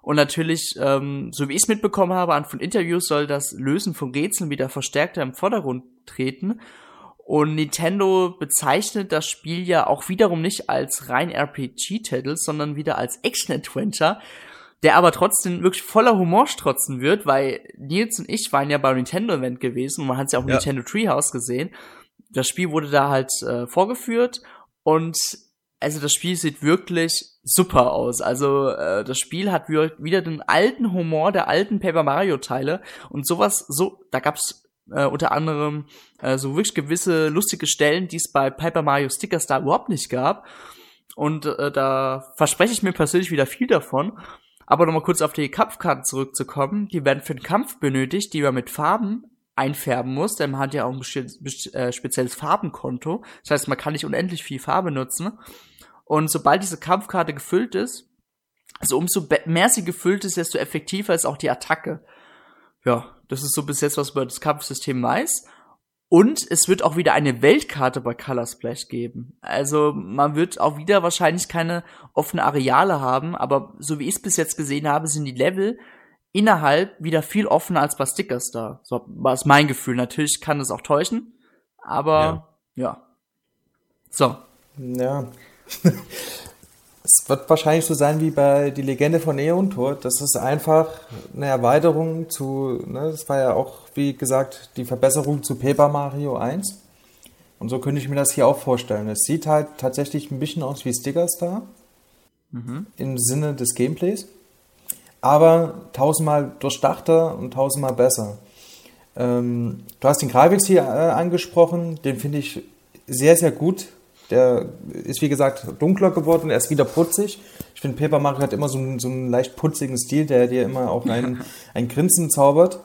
Und natürlich, ähm, so wie ich es mitbekommen habe, an von Interviews soll das Lösen von Rätseln wieder verstärkter im Vordergrund treten. Und Nintendo bezeichnet das Spiel ja auch wiederum nicht als rein RPG-Titel, sondern wieder als Action-Adventure der aber trotzdem wirklich voller Humor strotzen wird, weil Nils und ich waren ja beim Nintendo-Event gewesen und man hat es ja auch im ja. Nintendo Treehouse gesehen. Das Spiel wurde da halt äh, vorgeführt und also das Spiel sieht wirklich super aus. Also äh, das Spiel hat wieder den alten Humor der alten Paper Mario Teile und sowas so da gab's äh, unter anderem äh, so wirklich gewisse lustige Stellen, die es bei Paper Mario Sticker Star überhaupt nicht gab. Und äh, da verspreche ich mir persönlich wieder viel davon. Aber nochmal kurz auf die Kampfkarten zurückzukommen. Die werden für den Kampf benötigt, die man mit Farben einfärben muss, denn man hat ja auch ein äh, spezielles Farbenkonto. Das heißt, man kann nicht unendlich viel Farbe nutzen. Und sobald diese Kampfkarte gefüllt ist, also umso mehr sie gefüllt ist, desto effektiver ist auch die Attacke. Ja, das ist so bis jetzt, was man über das Kampfsystem weiß. Und es wird auch wieder eine Weltkarte bei Color Splash geben. Also man wird auch wieder wahrscheinlich keine offene Areale haben, aber so wie ich es bis jetzt gesehen habe, sind die Level innerhalb wieder viel offener als bei Stickers da. So war es mein Gefühl. Natürlich kann es auch täuschen, aber ja. ja. So. Ja. Es wird wahrscheinlich so sein wie bei Die Legende von Eon Tor. Das ist einfach eine Erweiterung zu, ne, das war ja auch, wie gesagt, die Verbesserung zu Paper Mario 1. Und so könnte ich mir das hier auch vorstellen. Es sieht halt tatsächlich ein bisschen aus wie Sticker Star. Mhm. Im Sinne des Gameplays. Aber tausendmal durchdachter und tausendmal besser. Ähm, du hast den Gravix hier äh, angesprochen. Den finde ich sehr, sehr gut der ist wie gesagt dunkler geworden, er ist wieder putzig. Ich finde, Paper Mario hat immer so einen, so einen leicht putzigen Stil, der dir immer auch ein, ein Grinsen zaubert.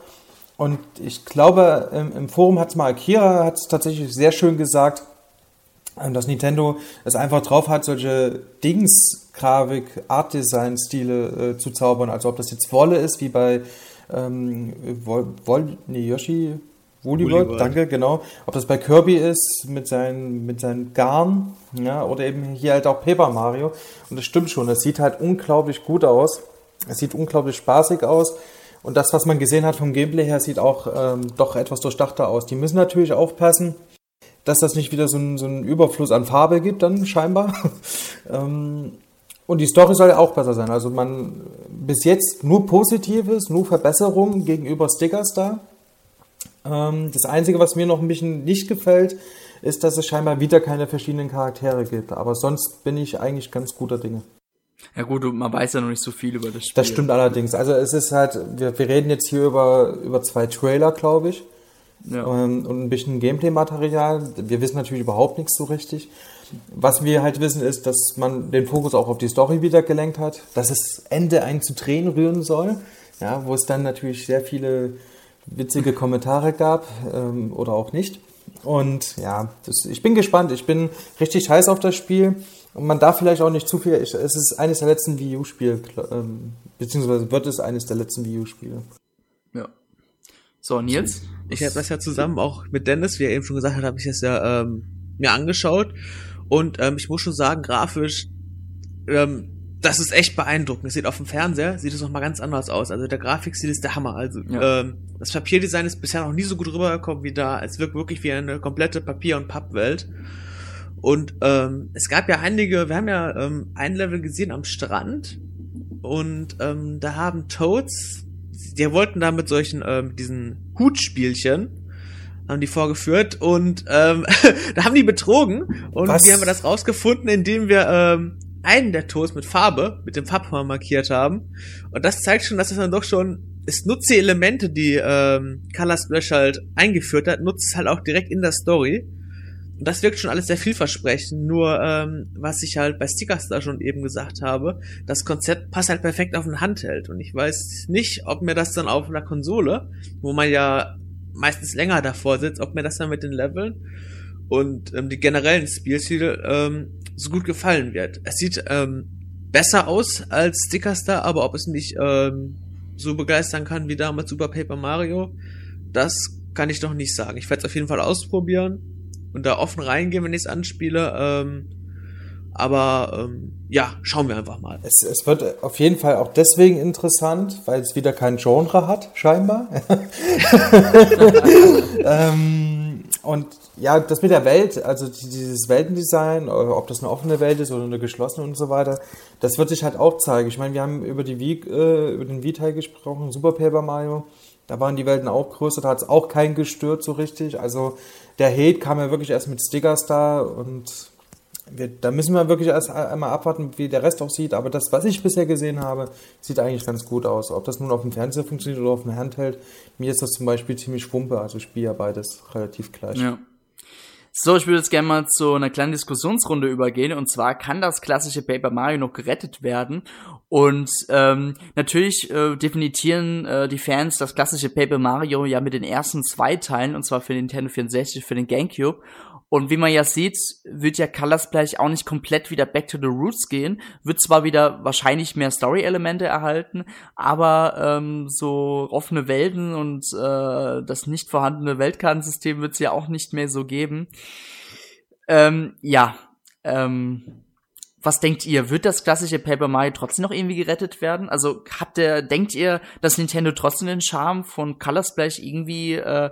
Und ich glaube, im Forum hat es mal Akira hat tatsächlich sehr schön gesagt, ähm, dass Nintendo es einfach drauf hat, solche Dings, Grafik, Art Design Stile äh, zu zaubern. Also ob das jetzt Wolle ist, wie bei ähm, Wol, Wol nee, Yoshi, Woollyworld, danke, genau. Ob das bei Kirby ist mit seinen, mit seinen Garn, ja, oder eben hier halt auch Paper Mario. Und das stimmt schon, das sieht halt unglaublich gut aus. Es sieht unglaublich spaßig aus. Und das, was man gesehen hat vom Gameplay her, sieht auch ähm, doch etwas durchdachter aus. Die müssen natürlich aufpassen, dass das nicht wieder so einen so Überfluss an Farbe gibt, dann scheinbar. ähm, und die Story soll ja auch besser sein. Also man bis jetzt nur Positives, nur Verbesserungen gegenüber Stickers da. Ähm, das Einzige, was mir noch ein bisschen nicht gefällt, ist, dass es scheinbar wieder keine verschiedenen Charaktere gibt. Aber sonst bin ich eigentlich ganz guter Dinge. Ja gut, man weiß ja noch nicht so viel über das Spiel. Das stimmt allerdings. Also es ist halt, wir, wir reden jetzt hier über, über zwei Trailer, glaube ich. Ja. Ähm, und ein bisschen Gameplay-Material. Wir wissen natürlich überhaupt nichts so richtig. Was wir halt wissen, ist, dass man den Fokus auch auf die Story wieder gelenkt hat, dass es Ende ein zu Tränen rühren soll. Ja, wo es dann natürlich sehr viele witzige Kommentare gab ähm, oder auch nicht. Und ja, das, ich bin gespannt. Ich bin richtig heiß auf das Spiel. Und man darf vielleicht auch nicht zu viel, es ist eines der letzten Wii U-Spiele, ähm, beziehungsweise wird es eines der letzten Wii U-Spiele. Ja. So, Nils? Ich habe das ja zusammen auch mit Dennis, wie er eben schon gesagt hat, habe ich es ja ähm, mir angeschaut. Und ähm, ich muss schon sagen, grafisch, ähm, das ist echt beeindruckend. Es sieht auf dem Fernseher, sieht es noch mal ganz anders aus. Also der Grafikstil ist der Hammer. Also ja. ähm, das Papierdesign ist bisher noch nie so gut rübergekommen wie da. Es wirkt wirklich wie eine komplette Papier- und Pappwelt. Und ähm, es gab ja einige, wir haben ja ähm, ein Level gesehen am Strand und ähm, da haben Toads, die wollten da mit solchen, ähm, diesen Hutspielchen, haben die vorgeführt und ähm, da haben die betrogen und Was? wie haben wir das rausgefunden, indem wir ähm, einen der Toads mit Farbe, mit dem Farbhammer markiert haben. Und das zeigt schon, dass es dann doch schon, es nutzt die Elemente, die ähm, Color Splash halt eingeführt hat, nutzt es halt auch direkt in der Story. Und das wirkt schon alles sehr vielversprechend. Nur, ähm, was ich halt bei Stickers da schon eben gesagt habe, das Konzept passt halt perfekt auf ein Handheld. Und ich weiß nicht, ob mir das dann auf einer Konsole, wo man ja meistens länger davor sitzt, ob mir das dann mit den Leveln und ähm, die generellen Spielstile ähm, so gut gefallen wird. Es sieht ähm, besser aus als Stickers da, aber ob es mich ähm, so begeistern kann wie damals Super Paper Mario, das kann ich noch nicht sagen. Ich werde es auf jeden Fall ausprobieren und da offen reingehen, wenn ich es anspiele. Ähm, aber ähm, ja, schauen wir einfach mal. Es, es wird auf jeden Fall auch deswegen interessant, weil es wieder kein Genre hat, scheinbar. ähm, und ja, das mit der Welt, also dieses Weltendesign, ob das eine offene Welt ist oder eine geschlossene und so weiter, das wird sich halt auch zeigen. Ich meine, wir haben über, die Wii, äh, über den Wii-Teil gesprochen, Super Paper Mario. Da waren die Welten auch größer, da hat es auch keinen gestört so richtig. Also der Hate kam ja wirklich erst mit Stickers da und wir, da müssen wir wirklich erst einmal abwarten, wie der Rest auch sieht. Aber das, was ich bisher gesehen habe, sieht eigentlich ganz gut aus. Ob das nun auf dem Fernseher funktioniert oder auf dem Handheld, mir ist das zum Beispiel ziemlich schwumpe. Also ich spiele ja beides relativ gleich. Ja. So, ich würde jetzt gerne mal zu einer kleinen Diskussionsrunde übergehen. Und zwar kann das klassische Paper Mario noch gerettet werden? Und ähm, natürlich äh, definieren äh, die Fans das klassische Paper Mario ja mit den ersten zwei Teilen, und zwar für den Nintendo 64, für den GameCube. Und wie man ja sieht, wird ja Color Splash auch nicht komplett wieder back to the roots gehen. Wird zwar wieder wahrscheinlich mehr Story-Elemente erhalten, aber ähm, so offene Welten und äh, das nicht vorhandene Weltkartensystem wird es ja auch nicht mehr so geben. Ähm, ja, ähm, was denkt ihr? Wird das klassische Paper Mario trotzdem noch irgendwie gerettet werden? Also habt ihr, denkt ihr, dass Nintendo trotzdem den Charme von Color Splash irgendwie äh,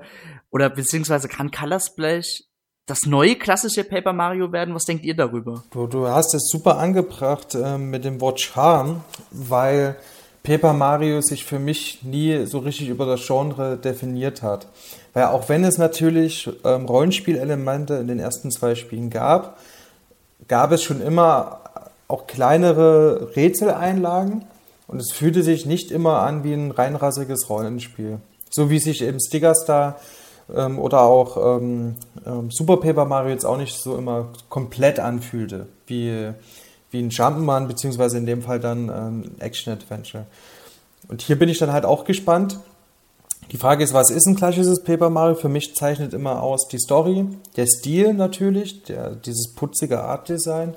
oder beziehungsweise kann Color Splash das neue klassische Paper Mario werden? Was denkt ihr darüber? Du, du hast es super angebracht äh, mit dem Wort Charme, weil Paper Mario sich für mich nie so richtig über das Genre definiert hat. Weil auch wenn es natürlich ähm, Rollenspielelemente in den ersten zwei Spielen gab, gab es schon immer auch kleinere Rätseleinlagen und es fühlte sich nicht immer an wie ein reinrassiges Rollenspiel. So wie sich eben Stickers da ähm, oder auch ähm, ähm, Super Paper Mario jetzt auch nicht so immer komplett anfühlte, wie, wie ein Jump'n'Run, beziehungsweise in dem Fall dann ähm, Action-Adventure. Und hier bin ich dann halt auch gespannt. Die Frage ist, was ist ein klassisches Paper Mario? Für mich zeichnet immer aus die Story, der Stil natürlich, der, dieses putzige Art-Design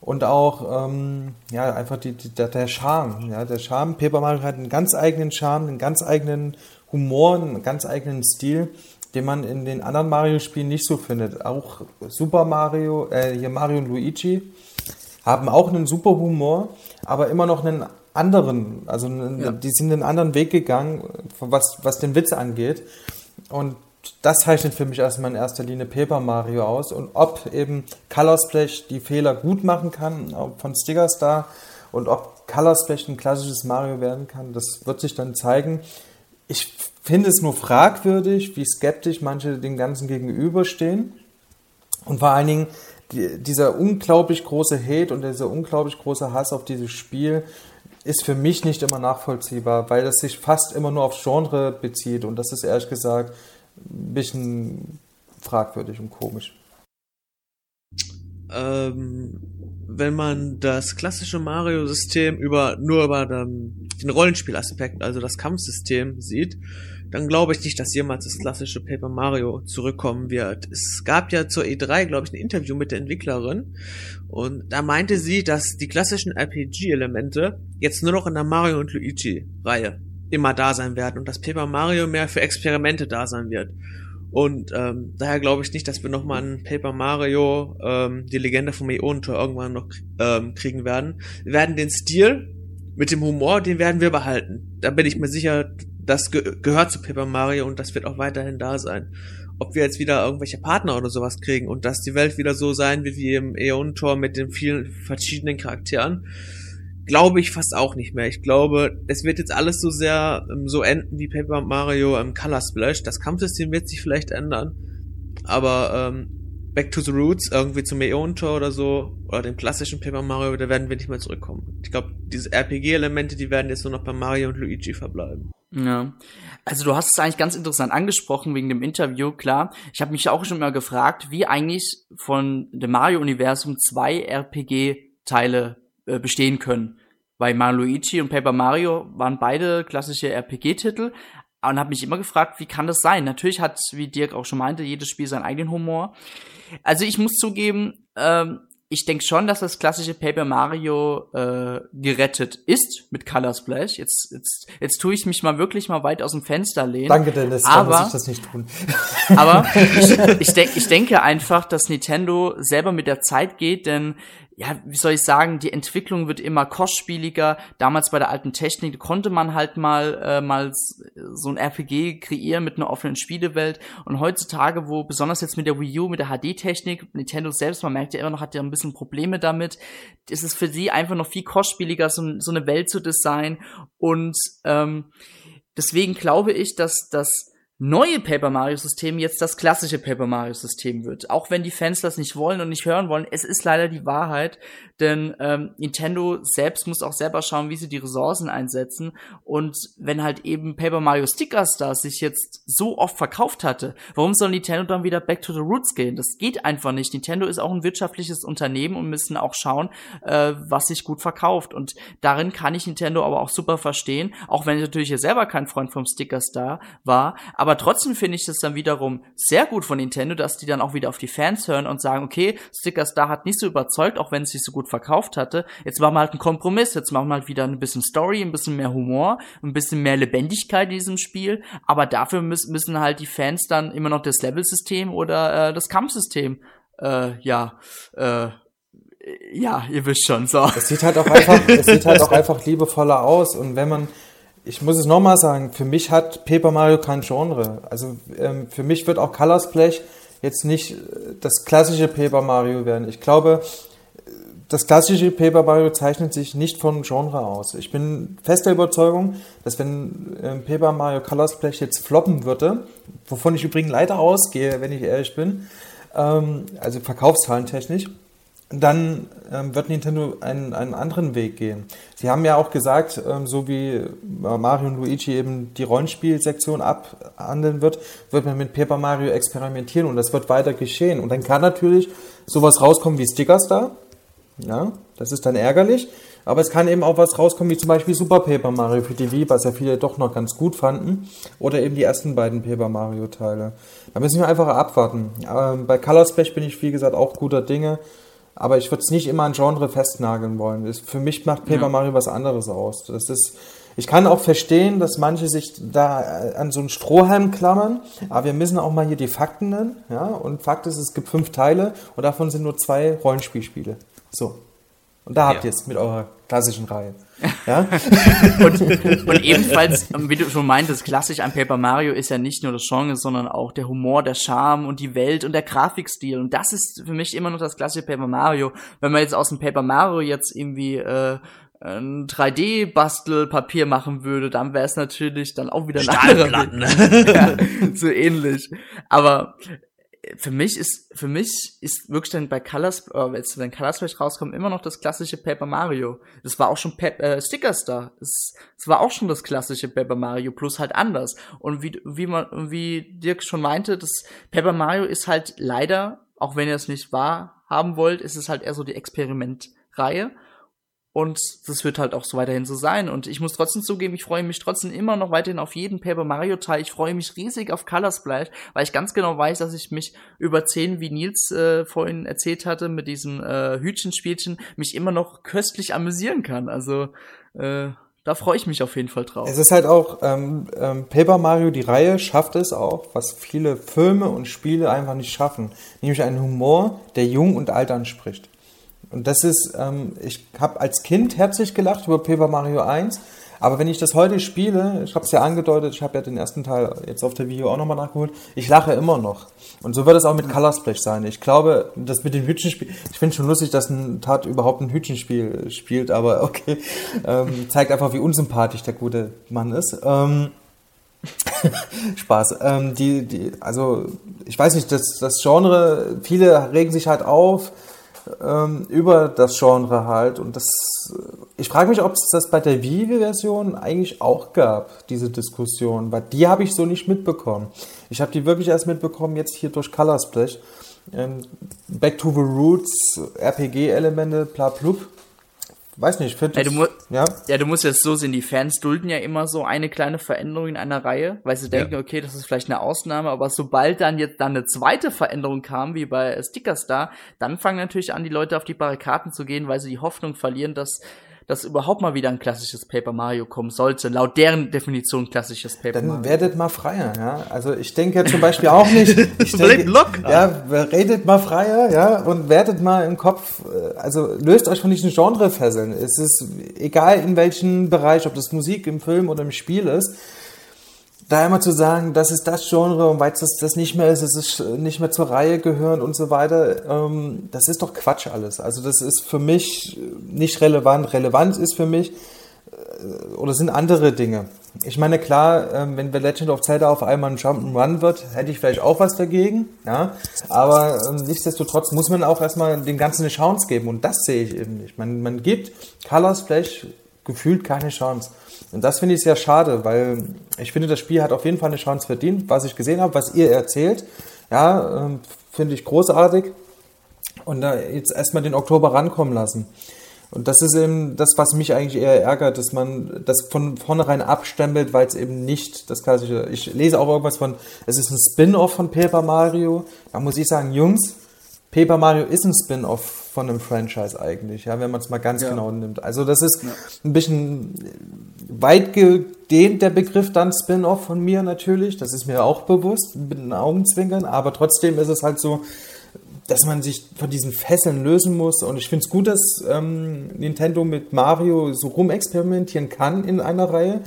und auch ähm, ja, einfach die, die, der, der Charme. Ja, der Charme, Paper Mario hat einen ganz eigenen Charme, einen ganz eigenen Humor, einen ganz eigenen Stil, den man in den anderen Mario-Spielen nicht so findet. Auch Super Mario, äh, hier Mario und Luigi haben auch einen super Humor, aber immer noch einen anderen, also einen, ja. die sind einen anderen Weg gegangen, was, was den Witz angeht. Und das zeichnet für mich erstmal in erster Linie Paper Mario aus. Und ob eben Color Splash die Fehler gut machen kann von Sticker Star und ob Color Splash ein klassisches Mario werden kann, das wird sich dann zeigen. Ich finde es nur fragwürdig, wie skeptisch manche dem Ganzen gegenüberstehen. Und vor allen Dingen die, dieser unglaublich große Hate und dieser unglaublich große Hass auf dieses Spiel ist für mich nicht immer nachvollziehbar, weil das sich fast immer nur aufs Genre bezieht. Und das ist ehrlich gesagt ein bisschen fragwürdig und komisch. Ähm, wenn man das klassische Mario-System über nur über den, den Rollenspielaspekt, also das Kampfsystem sieht, dann glaube ich nicht, dass jemals das klassische Paper Mario zurückkommen wird. Es gab ja zur E3, glaube ich, ein Interview mit der Entwicklerin und da meinte sie, dass die klassischen RPG-Elemente jetzt nur noch in der Mario und Luigi-Reihe immer da sein werden und dass Paper Mario mehr für Experimente da sein wird. Und ähm, daher glaube ich nicht, dass wir nochmal ein Paper Mario, ähm, die Legende vom Ionentor irgendwann noch ähm, kriegen werden. Wir werden den Stil mit dem Humor, den werden wir behalten. Da bin ich mir sicher, das ge gehört zu Paper Mario und das wird auch weiterhin da sein. Ob wir jetzt wieder irgendwelche Partner oder sowas kriegen und dass die Welt wieder so sein wird wie im Äonentor mit den vielen verschiedenen Charakteren, glaube ich fast auch nicht mehr. Ich glaube, es wird jetzt alles so sehr ähm, so enden wie Paper Mario im Color Splash. Das Kampfsystem wird sich vielleicht ändern, aber ähm, Back to the Roots, irgendwie zum Äonentor oder so, oder dem klassischen Paper Mario, da werden wir nicht mehr zurückkommen. Ich glaube, diese RPG-Elemente, die werden jetzt nur noch bei Mario und Luigi verbleiben. Ja. Also du hast es eigentlich ganz interessant angesprochen wegen dem Interview, klar. Ich habe mich auch schon mal gefragt, wie eigentlich von dem Mario-Universum zwei RPG-Teile äh, bestehen können. Weil Mario Luigi und Paper Mario waren beide klassische RPG-Titel und habe mich immer gefragt, wie kann das sein? Natürlich hat, wie Dirk auch schon meinte, jedes Spiel seinen eigenen Humor. Also ich muss zugeben, ähm, ich denke schon, dass das klassische Paper Mario äh, gerettet ist mit Color Splash. Jetzt, jetzt, jetzt tue ich mich mal wirklich mal weit aus dem Fenster lehnen. Danke, Dennis. Aber, muss ich das nicht tun. aber ich, ich, denk, ich denke einfach, dass Nintendo selber mit der Zeit geht, denn ja, wie soll ich sagen, die Entwicklung wird immer kostspieliger. Damals bei der alten Technik konnte man halt mal äh, mal so ein RPG kreieren mit einer offenen Spielewelt und heutzutage, wo besonders jetzt mit der Wii U, mit der HD-Technik, Nintendo selbst, man merkt ja immer noch, hat ja ein bisschen Probleme damit, ist es für sie einfach noch viel kostspieliger, so, so eine Welt zu designen und ähm, deswegen glaube ich, dass das neue Paper Mario System jetzt das klassische Paper Mario System wird. Auch wenn die Fans das nicht wollen und nicht hören wollen, es ist leider die Wahrheit, denn ähm, Nintendo selbst muss auch selber schauen, wie sie die Ressourcen einsetzen und wenn halt eben Paper Mario Sticker Stars sich jetzt so oft verkauft hatte, warum soll Nintendo dann wieder back to the roots gehen? Das geht einfach nicht. Nintendo ist auch ein wirtschaftliches Unternehmen und müssen auch schauen, äh, was sich gut verkauft und darin kann ich Nintendo aber auch super verstehen, auch wenn ich natürlich hier selber kein Freund vom Sticker Star war, aber trotzdem finde ich es dann wiederum sehr gut von Nintendo, dass die dann auch wieder auf die Fans hören und sagen, okay, Sticker Star hat nicht so überzeugt, auch wenn es sich so gut verkauft hatte. Jetzt machen wir halt einen Kompromiss. Jetzt machen wir halt wieder ein bisschen Story, ein bisschen mehr Humor, ein bisschen mehr Lebendigkeit in diesem Spiel. Aber dafür müssen, müssen halt die Fans dann immer noch das Level-System oder äh, das Kampfsystem, äh, ja, äh, ja, ihr wisst schon, so. Es sieht halt auch einfach, es sieht halt auch einfach liebevoller aus und wenn man ich muss es nochmal sagen, für mich hat Paper Mario kein Genre. Also ähm, für mich wird auch Color Splash jetzt nicht äh, das klassische Paper Mario werden. Ich glaube, das klassische Paper Mario zeichnet sich nicht vom Genre aus. Ich bin fester Überzeugung, dass wenn ähm, Paper Mario Color Splash jetzt floppen würde, wovon ich übrigens leider ausgehe, wenn ich ehrlich bin, ähm, also verkaufszahlentechnisch, dann ähm, wird Nintendo einen, einen anderen Weg gehen. Sie haben ja auch gesagt, ähm, so wie äh, Mario und Luigi eben die Rollenspielsektion abhandeln wird, wird man mit Paper Mario experimentieren und das wird weiter geschehen. Und dann kann natürlich sowas rauskommen wie Stickers da. Ja, das ist dann ärgerlich. Aber es kann eben auch was rauskommen, wie zum Beispiel Super Paper Mario für die Wii, was ja viele doch noch ganz gut fanden. Oder eben die ersten beiden Paper Mario Teile. Da müssen wir einfach abwarten. Ähm, bei Color Splash bin ich, wie gesagt, auch guter Dinge. Aber ich würde es nicht immer an Genre festnageln wollen. Für mich macht Paper ja. Mario was anderes aus. Das ist, ich kann auch verstehen, dass manche sich da äh, an so einen Strohhalm klammern, aber wir müssen auch mal hier die Fakten nennen. Ja? Und Fakt ist, es gibt fünf Teile und davon sind nur zwei Rollenspielspiele. So. Und da habt ja. ihr es mit eurer klassischen Reihe. Ja? und, und, ebenfalls, wie du schon meintest, klassisch an Paper Mario ist ja nicht nur das Genre, sondern auch der Humor, der Charme und die Welt und der Grafikstil. Und das ist für mich immer noch das klassische Paper Mario. Wenn man jetzt aus dem Paper Mario jetzt irgendwie äh, ein 3D-Bastelpapier machen würde, dann wäre es natürlich dann auch wieder ein anderer ja, so ähnlich. Aber für mich ist, für mich ist wirklich dann bei Colors, äh, wenn Color Splash rauskommt, immer noch das klassische Paper Mario. Das war auch schon Pep, äh, Stickers da. Es, es war auch schon das klassische Paper Mario, plus halt anders. Und wie, wie man, wie Dirk schon meinte, das Paper Mario ist halt leider, auch wenn ihr es nicht wahr haben wollt, ist es halt eher so die Experimentreihe. Und das wird halt auch so weiterhin so sein. Und ich muss trotzdem zugeben, ich freue mich trotzdem immer noch weiterhin auf jeden Paper Mario Teil. Ich freue mich riesig auf Color Splash, weil ich ganz genau weiß, dass ich mich über zehn, wie Nils äh, vorhin erzählt hatte, mit diesem äh, Hütchenspielchen, mich immer noch köstlich amüsieren kann. Also äh, da freue ich mich auf jeden Fall drauf. Es ist halt auch, ähm, ähm, Paper Mario, die Reihe schafft es auch, was viele Filme und Spiele einfach nicht schaffen. Nämlich einen Humor, der jung und alt anspricht. Und das ist, ähm, ich habe als Kind herzlich gelacht über Paper Mario 1, aber wenn ich das heute spiele, ich habe es ja angedeutet, ich habe ja den ersten Teil jetzt auf der Video auch nochmal nachgeholt, ich lache immer noch. Und so wird es auch mit Color Splash sein. Ich glaube, das mit dem Hütchenspiel, ich finde schon lustig, dass ein Tat überhaupt ein Hütchenspiel spielt, aber okay, ähm, zeigt einfach, wie unsympathisch der gute Mann ist. Ähm, Spaß. Ähm, die, die, also ich weiß nicht, das, das Genre, viele regen sich halt auf, ähm, über das Genre halt. Und das, ich frage mich, ob es das bei der Wii-Version eigentlich auch gab, diese Diskussion, weil die habe ich so nicht mitbekommen. Ich habe die wirklich erst mitbekommen, jetzt hier durch Color Splash. Ähm, Back to the Roots, RPG-Elemente, bla blub weiß nicht, finde ja, du ja? ja, du musst jetzt so sehen, die Fans dulden ja immer so eine kleine Veränderung in einer Reihe, weil sie denken, ja. okay, das ist vielleicht eine Ausnahme, aber sobald dann jetzt dann eine zweite Veränderung kam, wie bei Sticker Star, dann fangen natürlich an, die Leute auf die Barrikaden zu gehen, weil sie die Hoffnung verlieren, dass dass überhaupt mal wieder ein klassisches Paper Mario kommen sollte, laut deren Definition klassisches Paper Dann Mario. Dann werdet mal freier, ja. Also ich denke zum Beispiel auch nicht. Ich denke, locker. Ja, redet mal freier, ja, und werdet mal im Kopf, äh, also löst euch von diesen Genrefesseln. Es ist egal in welchem Bereich, ob das Musik im Film oder im Spiel ist da immer zu sagen, das ist das Genre und weil es das nicht mehr ist, es ist nicht mehr zur Reihe gehören und so weiter, ähm, das ist doch Quatsch alles. Also das ist für mich nicht relevant. Relevant ist für mich äh, oder sind andere Dinge. Ich meine, klar, ähm, wenn The Legend of Zelda auf einmal ein Jump'n'Run wird, hätte ich vielleicht auch was dagegen, ja. Aber ähm, nichtsdestotrotz muss man auch erstmal dem Ganzen eine Chance geben und das sehe ich eben nicht. Man, man gibt Colors Flash gefühlt keine Chance. Und das finde ich sehr schade, weil ich finde, das Spiel hat auf jeden Fall eine Chance verdient, was ich gesehen habe, was ihr erzählt. Ja, ähm, finde ich großartig. Und da jetzt erstmal den Oktober rankommen lassen. Und das ist eben das, was mich eigentlich eher ärgert, dass man das von vornherein abstempelt, weil es eben nicht das klassische. Ich lese auch irgendwas von, es ist ein Spin-off von Paper Mario. Da muss ich sagen, Jungs, Paper Mario ist ein Spin-off von einem Franchise eigentlich, ja, wenn man es mal ganz ja. genau nimmt. Also das ist ja. ein bisschen weit gedehnt der Begriff dann Spin-off von mir natürlich, das ist mir auch bewusst, mit den Augenzwinkern, aber trotzdem ist es halt so, dass man sich von diesen Fesseln lösen muss. Und ich finde es gut, dass ähm, Nintendo mit Mario so rumexperimentieren kann in einer Reihe.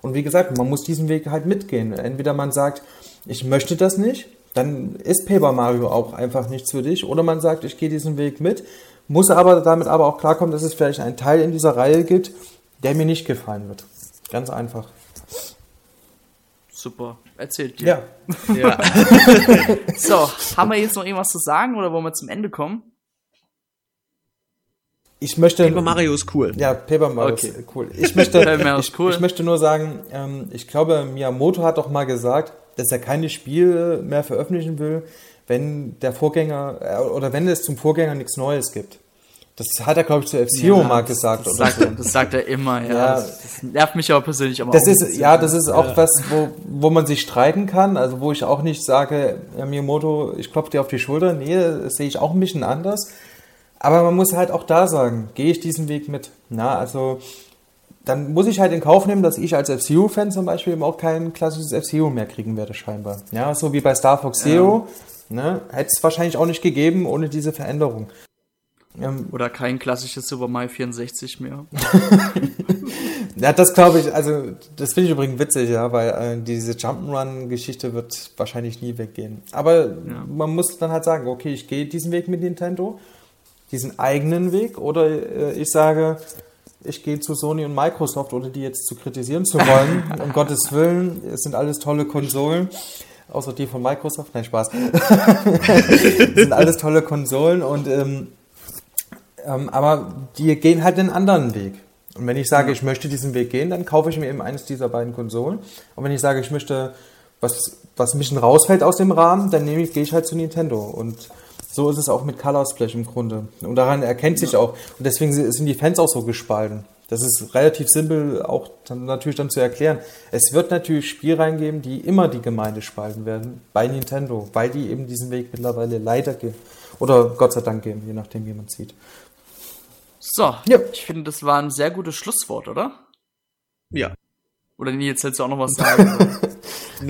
Und wie gesagt, man muss diesen Weg halt mitgehen. Entweder man sagt, ich möchte das nicht, dann ist Paper Mario auch einfach nichts für dich. Oder man sagt, ich gehe diesen Weg mit, muss aber damit aber auch klarkommen, dass es vielleicht einen Teil in dieser Reihe gibt, der mir nicht gefallen wird. Ganz einfach. Super, erzählt dir. Ja. ja. so, haben wir jetzt noch irgendwas zu sagen oder wollen wir zum Ende kommen? Ich möchte. Paper Mario ist cool. Ja, Paper Mario okay. ist cool. Ich möchte, ich, cool. ich möchte nur sagen, ähm, ich glaube, Miyamoto hat doch mal gesagt, dass er keine Spiele mehr veröffentlichen will, wenn der Vorgänger äh, oder wenn es zum Vorgänger nichts Neues gibt. Das hat er, glaube ich, zu F-Zero ja, mal gesagt. Das, sagt er, das sagt er immer, ja. ja. Das, das, nervt mich aber persönlich aber das auch. Ist, ja, das ist auch ja. was, wo, wo man sich streiten kann. Also wo ich auch nicht sage, ja, Miyamoto, ich klopfe dir auf die Schulter. Nee, das sehe ich auch ein bisschen anders. Aber man muss halt auch da sagen, gehe ich diesen Weg mit. Na, also dann muss ich halt in Kauf nehmen, dass ich als F-Zero-Fan zum Beispiel eben auch kein klassisches F-Zero mehr kriegen werde, scheinbar. Ja, so wie bei Star Fox Zero. Ja. Ne, Hätte es wahrscheinlich auch nicht gegeben ohne diese Veränderung. Ähm, Oder kein klassisches Super Mario 64 mehr. ja, das glaube ich, also das finde ich übrigens witzig, ja, weil äh, diese Jump'n'Run-Geschichte wird wahrscheinlich nie weggehen. Aber ja. man muss dann halt sagen, okay, ich gehe diesen Weg mit Nintendo, diesen eigenen Weg, oder äh, ich sage, ich gehe zu Sony und Microsoft, ohne die jetzt zu kritisieren zu wollen. um Gottes Willen, es sind alles tolle Konsolen. Außer die von Microsoft. Nein, Spaß. sind alles tolle Konsolen und ähm, ähm, aber die gehen halt einen anderen Weg. Und wenn ich sage, ich möchte diesen Weg gehen, dann kaufe ich mir eben eines dieser beiden Konsolen. Und wenn ich sage, ich möchte was, was ein bisschen rausfällt aus dem Rahmen, dann nehme ich, gehe ich halt zu Nintendo. Und So ist es auch mit Color Splash im Grunde. Und daran erkennt sich auch. Und deswegen sind die Fans auch so gespalten. Das ist relativ simpel auch dann natürlich dann zu erklären. Es wird natürlich Spielreihen geben, die immer die Gemeinde spalten werden bei Nintendo, weil die eben diesen Weg mittlerweile leider gehen. Oder Gott sei Dank gehen, je nachdem, wie man sieht. So, ja. ich finde, das war ein sehr gutes Schlusswort, oder? Ja. Oder Nils, hättest du auch noch was sagen?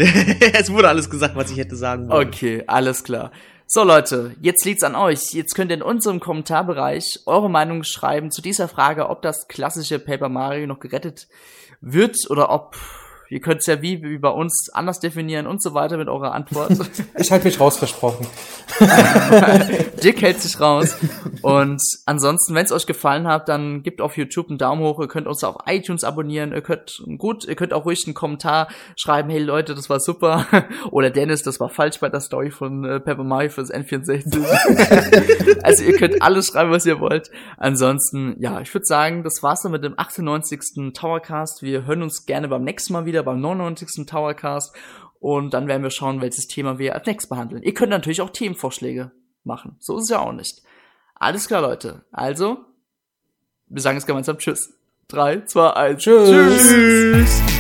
es wurde alles gesagt, was ich hätte sagen wollen. Okay, alles klar. So Leute, jetzt liegt's an euch. Jetzt könnt ihr in unserem Kommentarbereich eure Meinung schreiben zu dieser Frage, ob das klassische Paper Mario noch gerettet wird oder ob Ihr könnt es ja wie, wie bei uns anders definieren und so weiter mit eurer Antwort. ich halte mich raus, versprochen. Dick hält sich raus. Und ansonsten, wenn es euch gefallen hat, dann gebt auf YouTube einen Daumen hoch. Ihr könnt uns auf iTunes abonnieren. Ihr könnt gut, ihr könnt auch ruhig einen Kommentar schreiben. Hey Leute, das war super. Oder Dennis, das war falsch bei der Story von äh, Pepper Mario fürs N64. also ihr könnt alles schreiben, was ihr wollt. Ansonsten, ja, ich würde sagen, das war's dann mit dem 98. Towercast. Wir hören uns gerne beim nächsten Mal wieder wieder beim 99. Towercast und dann werden wir schauen, welches Thema wir als nächstes behandeln. Ihr könnt natürlich auch Themenvorschläge machen. So ist es ja auch nicht. Alles klar, Leute. Also, wir sagen es gemeinsam Tschüss. 3, 2, 1. Tschüss. Tschüss.